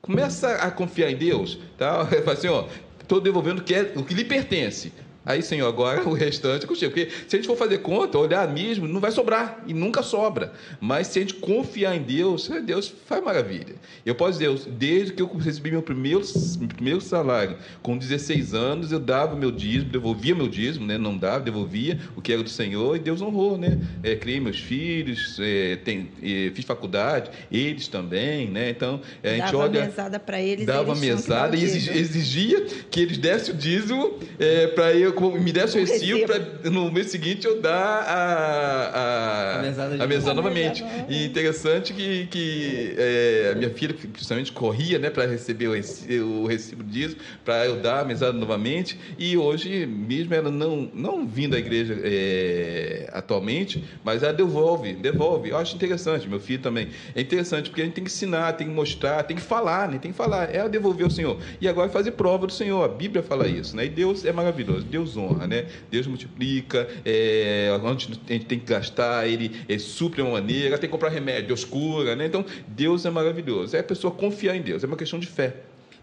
Começa a confiar em Deus, tá? Ele fala assim, ó, estou devolvendo o que, é, o que lhe pertence. Aí, Senhor, agora o restante é contigo. Porque se a gente for fazer conta, olhar mesmo, não vai sobrar. E nunca sobra. Mas se a gente confiar em Deus, é, Deus faz maravilha. Eu posso dizer, desde que eu recebi meu primeiro, meu primeiro salário, com 16 anos, eu dava meu dízimo, devolvia meu dízimo, né? não dava, devolvia o que era do Senhor, e Deus honrou. Né? É, criei meus filhos, é, tem, é, fiz faculdade, eles também. Né? Então, a gente dava olha. Dava mesada para eles. Dava eles mesada e exigia que eles dessem o dízimo é, para eu me desse o recibo para no mês seguinte eu dar a, a, a mesada, a mesada novamente. E interessante que, que é, a minha filha, principalmente, corria né, para receber o recibo, o recibo disso, para eu dar a mesada novamente. E hoje, mesmo ela não, não vindo à igreja é, atualmente, mas ela devolve, devolve. Eu acho interessante, meu filho também. É interessante, porque a gente tem que ensinar, tem que mostrar, tem que falar, né? tem que falar. Ela devolveu o Senhor. E agora fazer prova do Senhor. A Bíblia fala isso, né? E Deus é maravilhoso, Deus honra, né? Deus multiplica, é, onde a gente tem que gastar, ele, ele supre uma maneira, tem que comprar remédio, Deus cura, né? Então, Deus é maravilhoso. É a pessoa confiar em Deus, é uma questão de fé.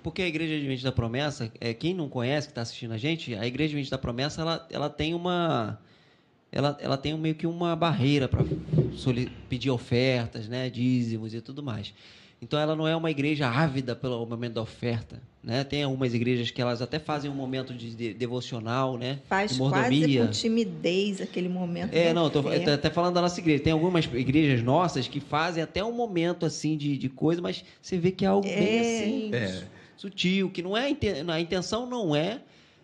Porque a Igreja Adventista da Promessa, é, quem não conhece, que está assistindo a gente, a Igreja Adventista da Promessa, ela, ela tem uma... Ela, ela tem meio que uma barreira para pedir ofertas, né, dízimos e tudo mais. Então ela não é uma igreja ávida pelo momento da oferta. Né? Tem algumas igrejas que elas até fazem um momento de devocional, né? Faz de quase com timidez aquele momento. É, não, estou até falando da nossa igreja. Tem algumas igrejas nossas que fazem até um momento assim de, de coisa, mas você vê que é algo é. bem assim, é. sutil, que não é a intenção não é,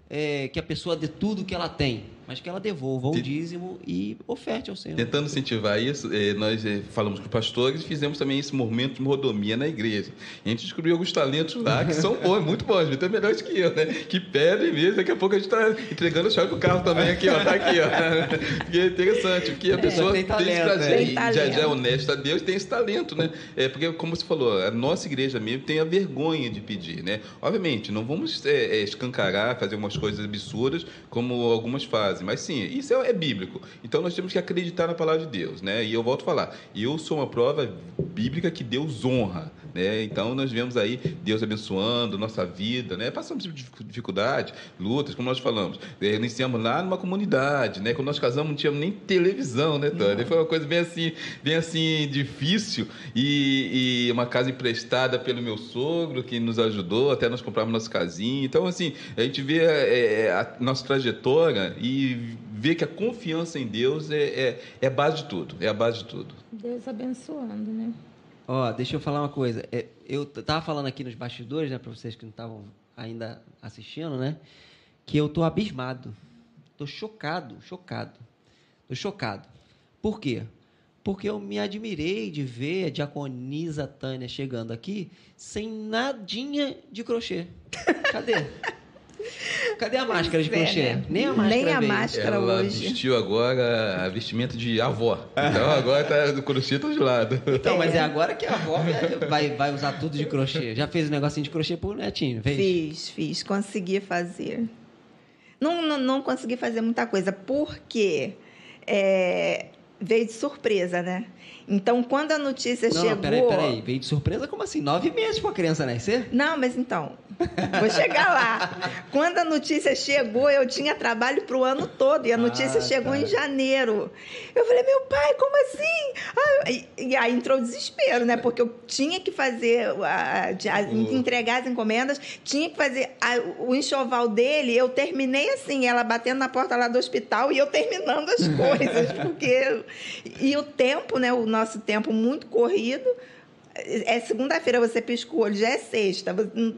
é que a pessoa dê tudo que ela tem mas que ela devolva o dízimo e oferte ao Senhor. Tentando incentivar isso, eh, nós eh, falamos com os pastores e fizemos também esse movimento de mordomia na igreja. E a gente descobriu alguns talentos lá que são bons, muito bons, até melhores que eu, né? Que pedem mesmo, daqui a pouco a gente está entregando a chave do carro também aqui, ó. Tá aqui, ó. Porque é interessante, porque a É, pessoa tem tem, esse talento, prazer, é. e Tem já, já é talento. honesta a Deus, tem esse talento, né? É, porque, como você falou, a nossa igreja mesmo tem a vergonha de pedir, né? Obviamente, não vamos é, é, escancarar, fazer umas coisas absurdas como algumas fazem, mas sim, isso é, é bíblico. Então nós temos que acreditar na palavra de Deus, né? E eu volto a falar, eu sou uma prova bíblica que Deus honra, né? Então nós vemos aí Deus abençoando nossa vida, né? Passamos por dificu- dificuldade, lutas, como nós falamos. É, iniciamos lá numa comunidade, né? Quando nós casamos não tínhamos nem televisão, né, Tânia? Foi uma coisa bem assim, bem assim difícil e, e uma casa emprestada pelo meu sogro que nos ajudou até nós comprarmos nossa casinha. Então assim, a gente vê é, a nossa trajetória e vê que a confiança em Deus é, é, é a base de tudo, é a base de tudo. Deus abençoando, né? Ó, deixa eu falar uma coisa. É, Eu tava falando aqui nos bastidores, né, para vocês que não estavam ainda assistindo, né, que eu tô abismado. Tô chocado, chocado. Tô chocado. Por quê? Porque eu me admirei de ver a diaconisa Tânia chegando aqui sem nadinha de crochê. Cadê? Cadê a máscara de é, crochê? né? Nem a máscara Nem a máscara. Ela hoje. vestiu agora a vestimenta de avó. Então agora tá do crochê tá de lado. Então, mas é agora que a avó vai- vai, vai usar tudo de crochê. Já fez um negocinho de crochê pro netinho, fez? Fiz, fiz, consegui fazer. Não, não, não consegui fazer muita coisa, porque é, veio de surpresa, né? Então, quando a notícia Não, chegou. não, peraí, peraí. Veio de surpresa? Como assim? Nove meses pra criança nascer? Não, mas então, vou chegar lá. Quando a notícia chegou, eu tinha trabalho para o ano todo e a notícia Ah, chegou tá. em janeiro. Eu falei, meu pai, como assim? Ah, e, e aí entrou o desespero, né? Porque eu tinha que fazer, a- a- a- O- entregar as encomendas, tinha que fazer a- o enxoval dele. Eu terminei assim, ela batendo na porta lá do hospital e eu terminando as coisas, porque e o tempo, né? O nosso tempo muito corrido. É segunda-feira, você olho, já é sexta. Você-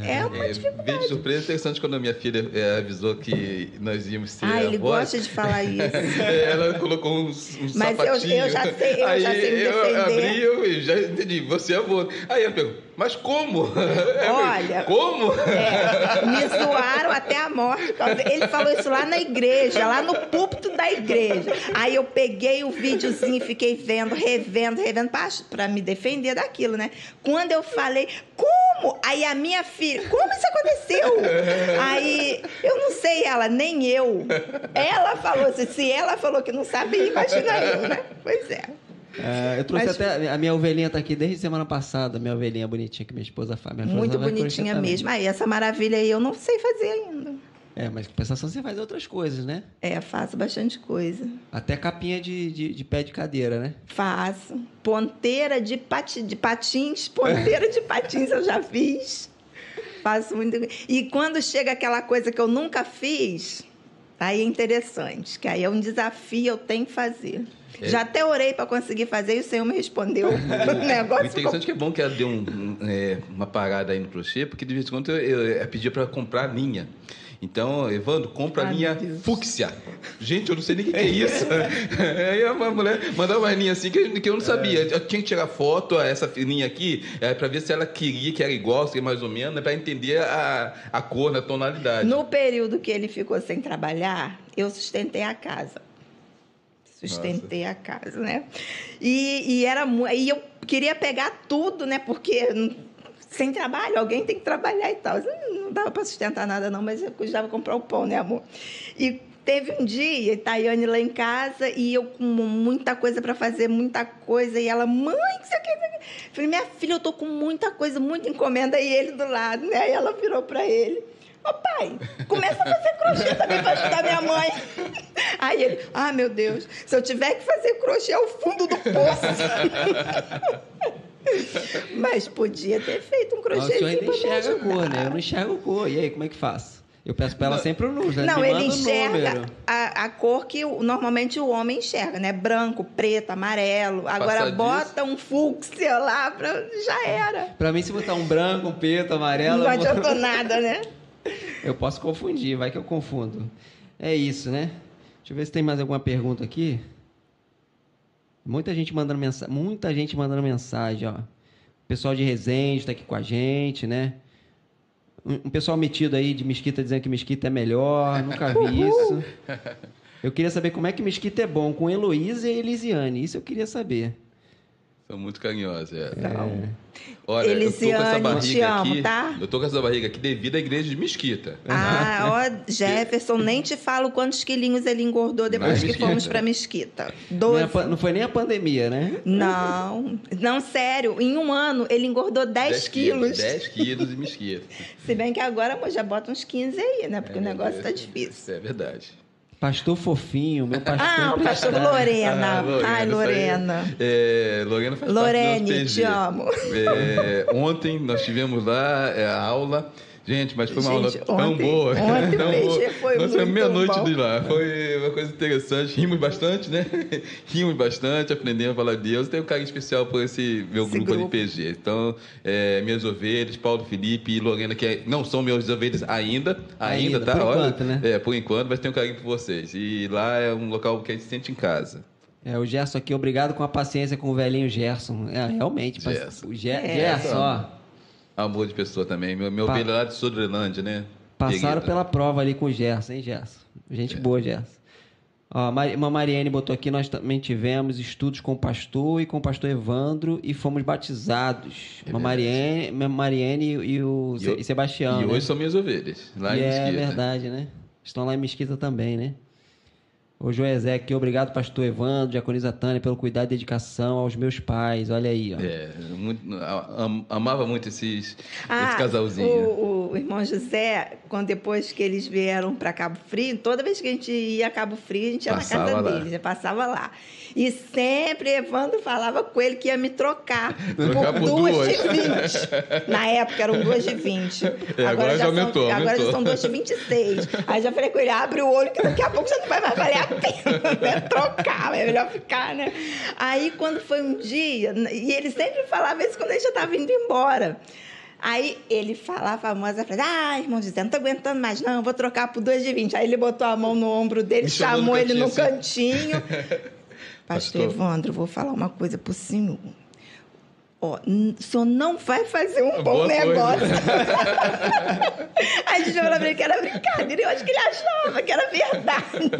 É uma É, veio de surpresa interessante quando a minha filha é, avisou que nós íamos ser Ah, ele avós. gosta de falar isso. É, Ela colocou uns, uns Mas eu- eu sapatinhos. já sei- eu Aí já sei me eu defender. abri eu já entendi, você é avô. Aí eu pergunto, mas como? Olha, Como? É, me zoaram até a morte. Ele falou isso lá na igreja, lá no púlpito da igreja. Aí eu peguei o videozinho e fiquei vendo, revendo, revendo, para me defender daquilo, né? Quando eu falei, como? Aí a minha filha, como isso aconteceu? Aí, eu não sei ela, nem eu. Ela falou assim, se ela falou que não sabia, imagina eu, né? Pois é. É, eu trouxe Mas- até. A minha ovelhinha tá aqui desde semana passada, minha ovelhinha bonitinha que minha esposa faz. Minha esposa Muito crochê bonitinha mesmo. Aí, essa maravilha aí eu não sei fazer ainda. É, mas com compensação você faz outras coisas, né? É, faço bastante coisa. Até capinha de, de, de pé de cadeira, né? Faço. Ponteira de, pati, de patins, ponteira de patins eu já fiz. Faço muito. E quando chega aquela coisa que eu nunca fiz, aí é interessante, que aí é um desafio, eu tenho que fazer. É. Já até orei para conseguir fazer e o Senhor me respondeu. o O negócio ficou interessante é que é bom que ela deu um- um, é, uma parada aí no crochê, porque de vez em quando eu, eu, eu pedia para comprar a linha. Então, Evandro, compra a Ai, linha meu Deus. fúcsia. Gente, eu não sei nem o que, que é isso. Aí uma mulher mandava uma linha assim que, que eu não sabia. Eu tinha que tirar foto, ó, essa linha aqui, é, para ver se ela queria, que era igual, se mais ou menos, para entender a, a cor, a tonalidade. No período que ele ficou sem trabalhar, eu sustentei a casa. Sustentei a casa, né? E, e era e eu queria pegar tudo, né? Porque sem trabalho, alguém tem que trabalhar e tal. Não dava para sustentar nada, não, mas eu precisava comprar o pão, né, amor? E teve um dia, Tayane lá em casa, e eu com muita coisa para fazer, muita coisa, e ela, mãe, aqui, isso aqui. Falei, minha filha, eu tô com muita coisa, muita encomenda, e ele do lado, né? Aí ela virou para ele. Ô pai, começa a fazer crochê também para ajudar minha mãe. Aí ele, ah, meu Deus, se eu tiver que fazer crochê ao fundo do poço. Mas podia ter feito um o senhor ainda pra me enxerga a cor, né? Eu não enxergo a cor. E aí, como é que faço? Eu peço pra ela sempre o número. Não, ele o enxerga a, a cor que o- normalmente o homem enxerga, né? Branco, preto, amarelo. Agora bota um fúcsia lá, pra, já era. Pra mim, se botar um branco, um preto, amarelo... Não vou- adiantou nada, né? Eu posso confundir, vai que eu confundo. É isso, né? Deixa eu ver se tem mais alguma pergunta aqui. Muita gente mandando mensagem, muita gente mandando mensagem, ó. O pessoal de Resende está aqui com a gente, né? Um, pessoal metido aí de Mesquita dizendo que Mesquita é melhor, nunca vi isso. Eu queria saber como é que Mesquita é bom com Heloísa e Elisiane, isso eu queria saber. São muito carinhosos, é. É. Olha, Elisiane, eu tô com essa barriga te amo, aqui. tá? Eu tô com essa barriga aqui devido à igreja de Mesquita. Ah, ó, Jefferson, nem te falo quantos quilinhos ele engordou depois que fomos pra Mesquita. Não, é Doze. a pan- não foi nem a pandemia, né? Não, não, sério. Em um ano, ele engordou 10, quilos. 10 quilos de Mesquita. Se bem que agora amor, já bota uns 15 aí, né? Porque É, o negócio é, tá difícil. É verdade. Pastor fofinho, meu pastor. Ah, o pastor. Lorena. Ah, Lorena, Ai, aí. Lorena. É, Lorena faz Lorene, parte do nosso te amo. É, ontem nós tivemos lá é, a aula. Gente, mas foi uma Gente, aula tão ontem- boa. ontem tão boa. foi Nós muito meia-noite de lá. Foi uma coisa interessante. Rimos bastante, né? Rimos bastante, aprendemos a falar de Deus. Tenho um carinho especial por esse meu Esse grupo, grupo. de PG. Então, é, minhas ovelhas, Paulo Felipe e Lorena, que é- não são minhas ovelhas ainda. Ainda, Ainda, tá? por Olha, enquanto, né? É, por enquanto, mas tenho um carinho por vocês. E lá é um local que a gente se sente em casa. É, o Gerson aqui, obrigado com a paciência com o velhinho Gerson. É, realmente. mas- Gerson. O Ge- É. Gerson, ó. Amor de pessoa também. Meu, meu Pa- ovelha lá de Sodrelândia, né? Passaram pela prova ali com o Gerson, hein, Gerson? Gente É. boa, Gerson. Ó, uma Mariane botou aqui, nós também tivemos estudos com o pastor e com o pastor Evandro e fomos batizados. É uma. Mariane, uma Mariane e o E Sebastião. E né? hoje são minhas ovelhas, lá E em é Mesquita. verdade, né? Estão lá em Mesquita também, né? O Joezé aqui, obrigado, pastor Evandro, diaconisa Tânia, pelo cuidado e dedicação aos meus pais. Olha aí, ó. É, muito- am- amava muito esses, Ah, esse casalzinho. O, o irmão José, quando depois que eles vieram para Cabo Frio, toda vez que a gente ia a Cabo Frio, a gente ia Passava na casa lá. dele, já passava lá. E sempre Evandro falava com ele que ia me trocar, Trocar por por duas, duas. de 20. Na época eram duas de 20. É, agora já são- aumentou, Agora já aumentou. são duas de 26. Aí já falei com ele, abre o olho que daqui a pouco já não vai mais valer a pena né? trocar, é melhor ficar, né? Aí quando foi um dia, e ele sempre falava isso quando ele já estava indo embora. Aí ele falava a famosa frase, ah, irmão José, não tô aguentando mais não, vou trocar por 2 de 20. Aí ele botou a mão no ombro dele, Me chamou chamou no ele no cantinho, assim. cantinho. Pastor. Evandro, vou falar uma coisa pro senhor. Ó, o senhor não vai fazer um bom Boa coisa. negócio. Aí a gente falou pra ele que era brincadeira. Eu acho que ele achava que era verdade.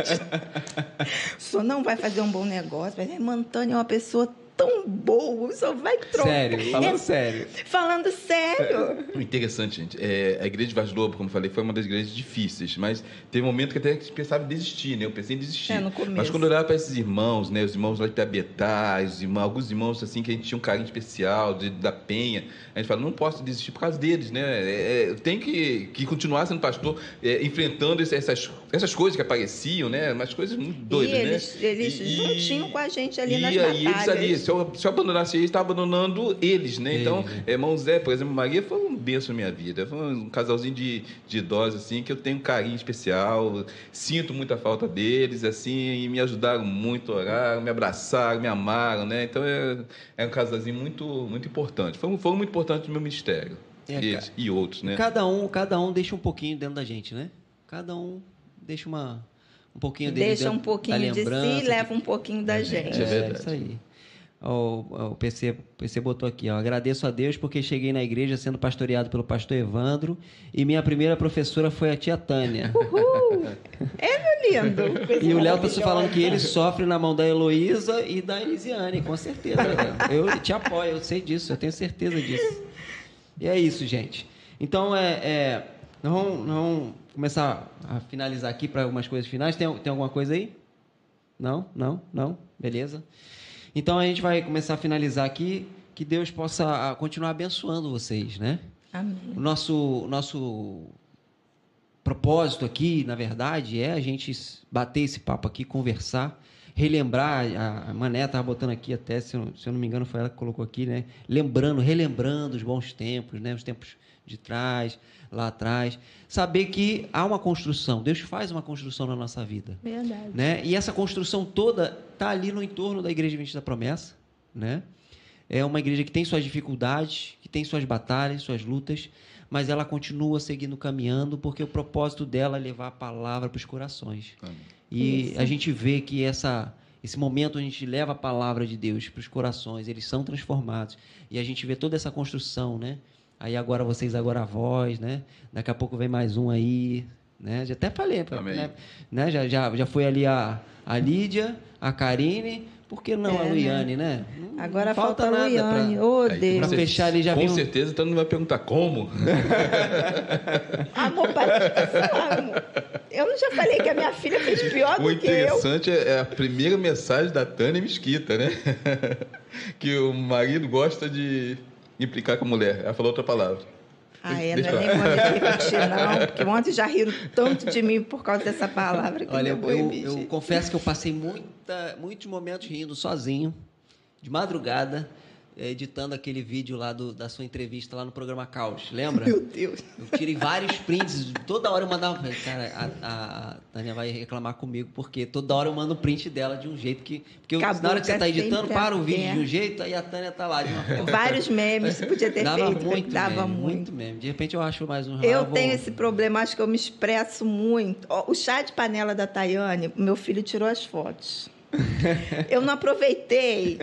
o senhor não vai fazer um bom negócio, mas a irmã Antônia é uma pessoa tão boa, senhor vai trocar. Sério, falando É, sério. Falando sério. Interessante, gente. É, a igreja de Vaz Lobo, como eu falei, foi uma das igrejas difíceis, mas teve um momento que até pensava em desistir, né? Eu pensei em desistir. É, no começo. Mas quando eu olhava para esses irmãos, né? Os irmãos lá de Tabetá, os irmãos, alguns irmãos assim que a gente tinha um carinho especial, de, da Penha, a gente fala, não posso desistir por causa deles, né? É, é, tem que, que continuar sendo pastor, é, enfrentando esse- essas, essas coisas que apareciam, né? Umas coisas muito doidas, e né? eles, eles E- juntinho com a gente ali e nas aí eles batalhas. ali, se eu, se eu abandonasse eles, estava abandonando eles, né? Então, Eles, é, irmão Zé, por exemplo, Maria foi um benção na minha vida. Foi um casalzinho de, de idosos, assim, que eu tenho um carinho especial, sinto muita falta deles, assim, e me ajudaram muito a orar, me abraçaram, me amaram, né? Então, é, é um casalzinho muito, muito importante. Foi, um- foi muito importante no meu ministério. É, eles e outros, né? Cada um, cada um deixa um pouquinho dentro da gente, né? Cada um deixa uma, um pouquinho dele Deixa um pouquinho da de si e leva um pouquinho da gente. É É, isso aí. Ó, O, o PC, PC botou aqui, ó. Agradeço a Deus porque cheguei na igreja sendo pastoreado pelo pastor Evandro e minha primeira professora foi a tia Tânia. Uhul! É, meu lindo. E o Léo tá falando que ele sofre na mão da Heloísa e da Elisiane, com certeza. Léo. Eu te apoio, eu sei disso, eu tenho certeza disso. E é isso, gente. Então, é, é, nós, vamos, nós vamos começar a finalizar aqui para algumas coisas finais. Tem, tem alguma coisa aí? Não? Não? Não? Beleza. Então, a gente vai começar a finalizar aqui. Que Deus possa ah, continuar abençoando vocês, né? Amém. O nosso, nosso propósito aqui, na verdade, é a gente bater esse papo aqui, conversar, relembrar. A a Mané estava botando aqui até, se eu, se eu não me engano, foi ela que colocou aqui, né? Lembrando, relembrando os bons tempos, né? Os tempos de trás, lá atrás. Saber que há uma construção. Deus faz uma construção na nossa vida Verdade. né? E essa construção toda está ali no entorno da Igreja Adventista da Promessa, né? É uma igreja que tem suas dificuldades, que tem suas batalhas, suas lutas, mas ela continua seguindo caminhando porque o propósito dela é levar a palavra para os corações. Amém. E Isso. a gente vê que essa esse momento a gente leva a palavra de Deus para os corações, eles são transformados. E a gente vê toda essa construção, né? Aí agora vocês agora a voz, né? Daqui a pouco vem mais um aí, né? Já até falei, né? né? Já, já, já foi ali a, a Lídia, a Karine, por que não a É, né? Luiane, né? Não Agora falta, a nada Luiane. pra- Ô, Aí, Deus. Pra fechar ali já Com um- certeza, então não vai perguntar como. Amor, para de pensar, amor. Eu não já falei que a minha filha fez pior O do que eu. interessante é é a primeira mensagem da Tânia Mesquita, né? que o marido gosta de implicar com a mulher. Ela falou outra palavra. Ah, é, Deixa não é nem vou repetir, não. Porque ontem já riram tanto de mim por causa dessa palavra que Olha, eu eu, eu, confesso que eu passei muita, muitos momentos rindo sozinho, de madrugada, editando aquele vídeo lá do- da sua entrevista lá no programa Caos, lembra? Meu Deus. Eu tirei vários prints, toda hora eu mandava. Cara, a, a- a Tânia vai reclamar comigo, porque toda hora eu mando um print dela de um jeito que. Porque eu- na hora que você tá é editando, para o vídeo de um jeito, aí a Tânia tá lá de uma forma. Vários memes você podia ter Dava feito. muito, dava meme, muito. muito meme. De repente eu acho mais um Eu tenho esse problema, acho que eu me expresso muito. O chá de panela da Tayane, meu filho tirou as fotos. Eu não aproveitei.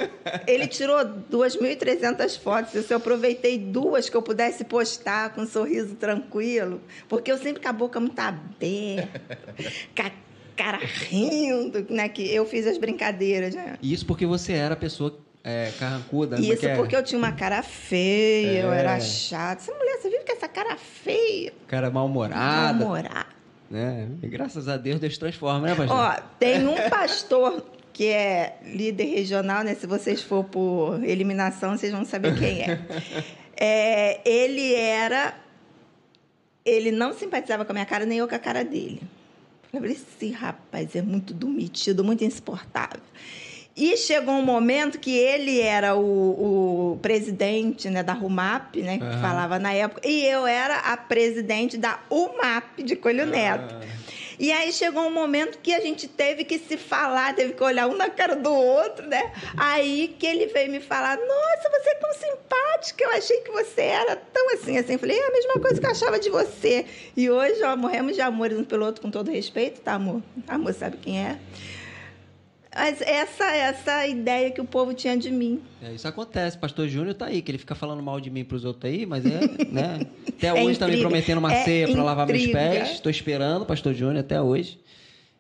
Ele tirou 2.300 fotos. Eu só aproveitei duas que eu pudesse postar com um sorriso tranquilo, porque eu sempre com a boca muito aberta, com a cara rindo, né? Que eu fiz as brincadeiras, né? Isso porque você era a pessoa é, carrancuda. né? Isso Que é- porque eu tinha uma cara feia, eu É. era chata. Essa mulher, você vive com essa cara feia, Cara mal-humorada. namorar. Né? E graças a Deus, Deus transforma, né, pastor? Ó, tem um pastor que é líder regional, né? Se vocês for por eliminação, vocês vão saber quem é. É, ele era. Ele não simpatizava com a minha cara, nem eu com a cara dele. Eu falei, esse rapaz é muito domitido, muito insuportável. E chegou um momento que ele era o, o presidente né, da RUMAP, né, que Aham. falava na época, e eu era a presidente da UMAP de Coelho Neto. E aí chegou um momento que a gente teve que se falar, teve que olhar um na cara do outro, né? Aí que ele veio me falar: Nossa, você é tão simpática, eu achei que você era tão assim, assim. Eu falei: É a mesma coisa que eu achava de você. E hoje, ó, morremos de amor um pelo outro com todo respeito, tá, amor? Amor sabe quem é. Mas essa, essa ideia que o povo tinha de mim. É, isso acontece. Pastor Júnior tá aí, que ele fica falando mal de mim pros outros aí, mas é, né? Até É hoje tá me prometendo uma É ceia para lavar meus pés. Estou esperando, Pastor Júnior, até hoje.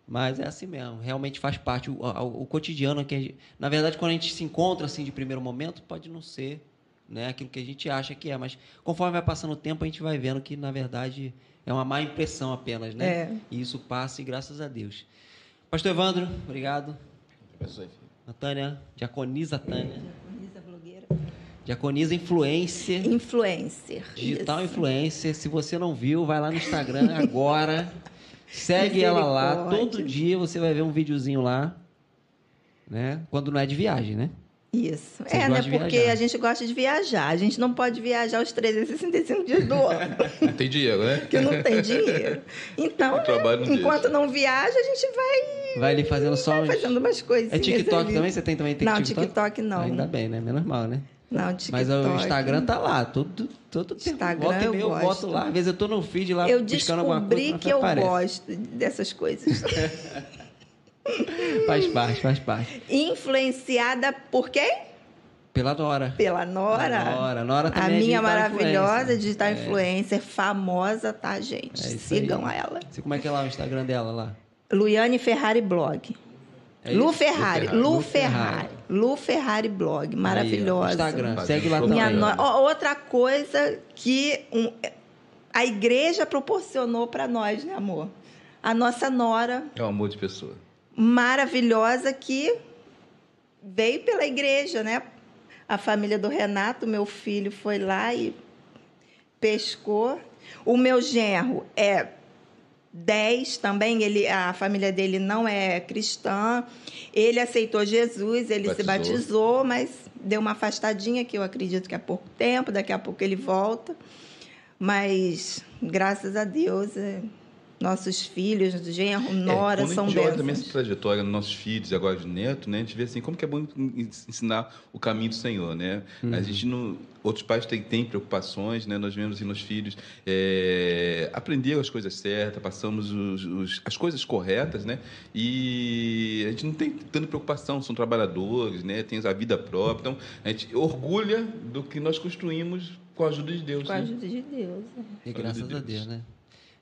Mas é assim mesmo, realmente faz parte o, o- o cotidiano que gente- na verdade quando a gente se encontra assim de primeiro momento pode não ser, né, aquilo que a gente acha que é, mas conforme vai passando o tempo a gente vai vendo que na verdade é uma má impressão apenas, né? É. E isso passa e graças a Deus. Pastor Evandro, obrigado. Natânia, diaconisa Tânia. Diaconisa Influencer, Influencer. digital isso. influencer. Se você não viu, vai lá no Instagram agora. Segue ela lá. Todo dia você vai ver um videozinho lá. Né? Quando não é de viagem, né? Isso. Vocês é, né? Porque a gente gosta de viajar. A gente não pode viajar os 365 dias do ano, Não tem dinheiro, né? porque não tem dinheiro. Então, trabalho não né, enquanto deixa. não viaja, a gente vai, Vai ali fazendo só uns... fazendo umas coisinhas. É TikTok ali. também? Você tem também tem Não, TikTok? TikTok não. Ainda bem, né? Menos mal, né? Não, TikTok. Mas o Instagram tá lá, todo, todo tempo. Instagram Volta e eu meia eu gosto. boto lá. Às vezes eu tô no feed lá Eu buscando alguma coisa. descobri que eu aparece. gosto dessas coisas. Faz parte, faz parte. Influenciada por quem? Pela Nora. Pela Nora. A Nora. Nora A também é minha digital maravilhosa influencer. digital É. influencer, famosa, tá, gente? É Sigam aí. ela. Como é que é lá o Instagram dela lá. Luiane Ferrari Blog. É Lu? Ferrari, Ferrari. Lu Lu Ferrari. Lu Ferrari Blog, maravilhosa. Aí, Instagram, segue lá. Minha também. no- ó, Outra coisa que um- a igreja proporcionou para nós, né, amor? A nossa nora É um amor de pessoa. Maravilhosa que veio pela igreja, né? A família do Renato, meu filho, foi lá e pescou. O meu genro é 10 também, ele, a família dele não é cristã. Ele aceitou Jesus, ele se Batizou. batizou, mas deu uma afastadinha, que eu acredito que há pouco tempo, daqui a pouco ele volta. Mas, graças a Deus, é, nossos filhos, genro, nora, é, quando são a gente olha também bênçãos. essa trajetória nos nossos filhos e agora de neto, né? A gente vê assim, como que é bom ensinar o caminho do Senhor, né? A gente não... Outros pais têm, têm preocupações, né? Nós vemos assim, nos filhos é, aprenderam as coisas certas, passamos os, os- as coisas corretas, né? E a gente não tem tanta preocupação, são trabalhadores, né? Tem a vida própria, então a gente orgulha do que nós construímos com a ajuda de Deus. Com a né? ajuda de Deus. E Glória graças a. Deus, né?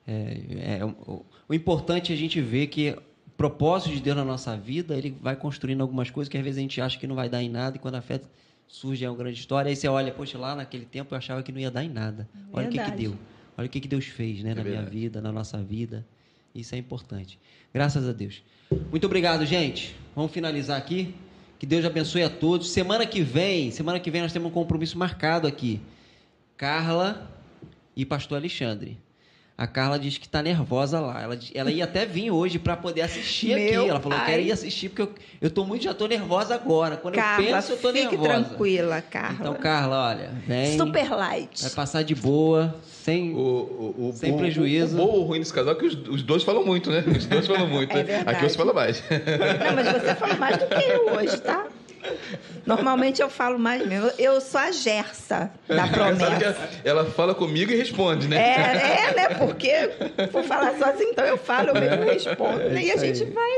É, é, o, o importante é a gente ver que o propósito de Deus na nossa vida, ele vai construindo algumas coisas que às vezes a gente acha que não vai dar em nada, e quando a fé surge é uma grande história, aí você olha, poxa, lá naquele tempo eu achava que não ia dar em nada. Olha o que, que deu. Olha o que, que Deus fez né, na minha verdade. vida, na nossa vida. Isso é importante. Graças a Deus. Muito obrigado, gente. Vamos finalizar aqui. Que Deus abençoe a todos. Semana que vem, semana que vem nós temos um compromisso marcado aqui. Carla e pastor Alexandre. A Carla diz que está nervosa lá. Ela, ela ia até vir hoje para poder assistir Meu aqui. Ela falou: eu pai. quero ir assistir porque eu, eu tô muito, já tô nervosa agora. Quando eu Carla, penso, eu tô fique nervosa. tranquila, Carla. Então, Carla, olha, vem. Super light. Vai passar de boa, sem. O, o, o, Sem o- prejuízo. O, bom ou ruim desse casal é que os, os dois falam muito, né? Os dois falam muito. É né? Aqui você fala mais. Não, mas você fala mais do que eu hoje, tá? Normalmente eu falo mais mesmo. Eu sou a Gersa da que promessa. ela, ela fala comigo e responde, né? É, é, né? Porque por falar sozinho, então eu falo, eu mesmo respondo. É né? e isso a gente aí. vai,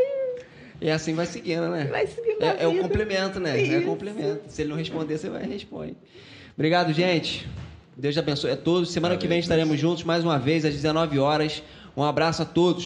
E assim vai seguindo, né? vai seguindo a É, é o complemento, né? É o Isso. complemento. Se ele não responder, você vai e responde. Obrigado, gente. Deus abençoe a todos. Semana que vem estaremos juntos mais uma vez às 19 horas. Um abraço a todos.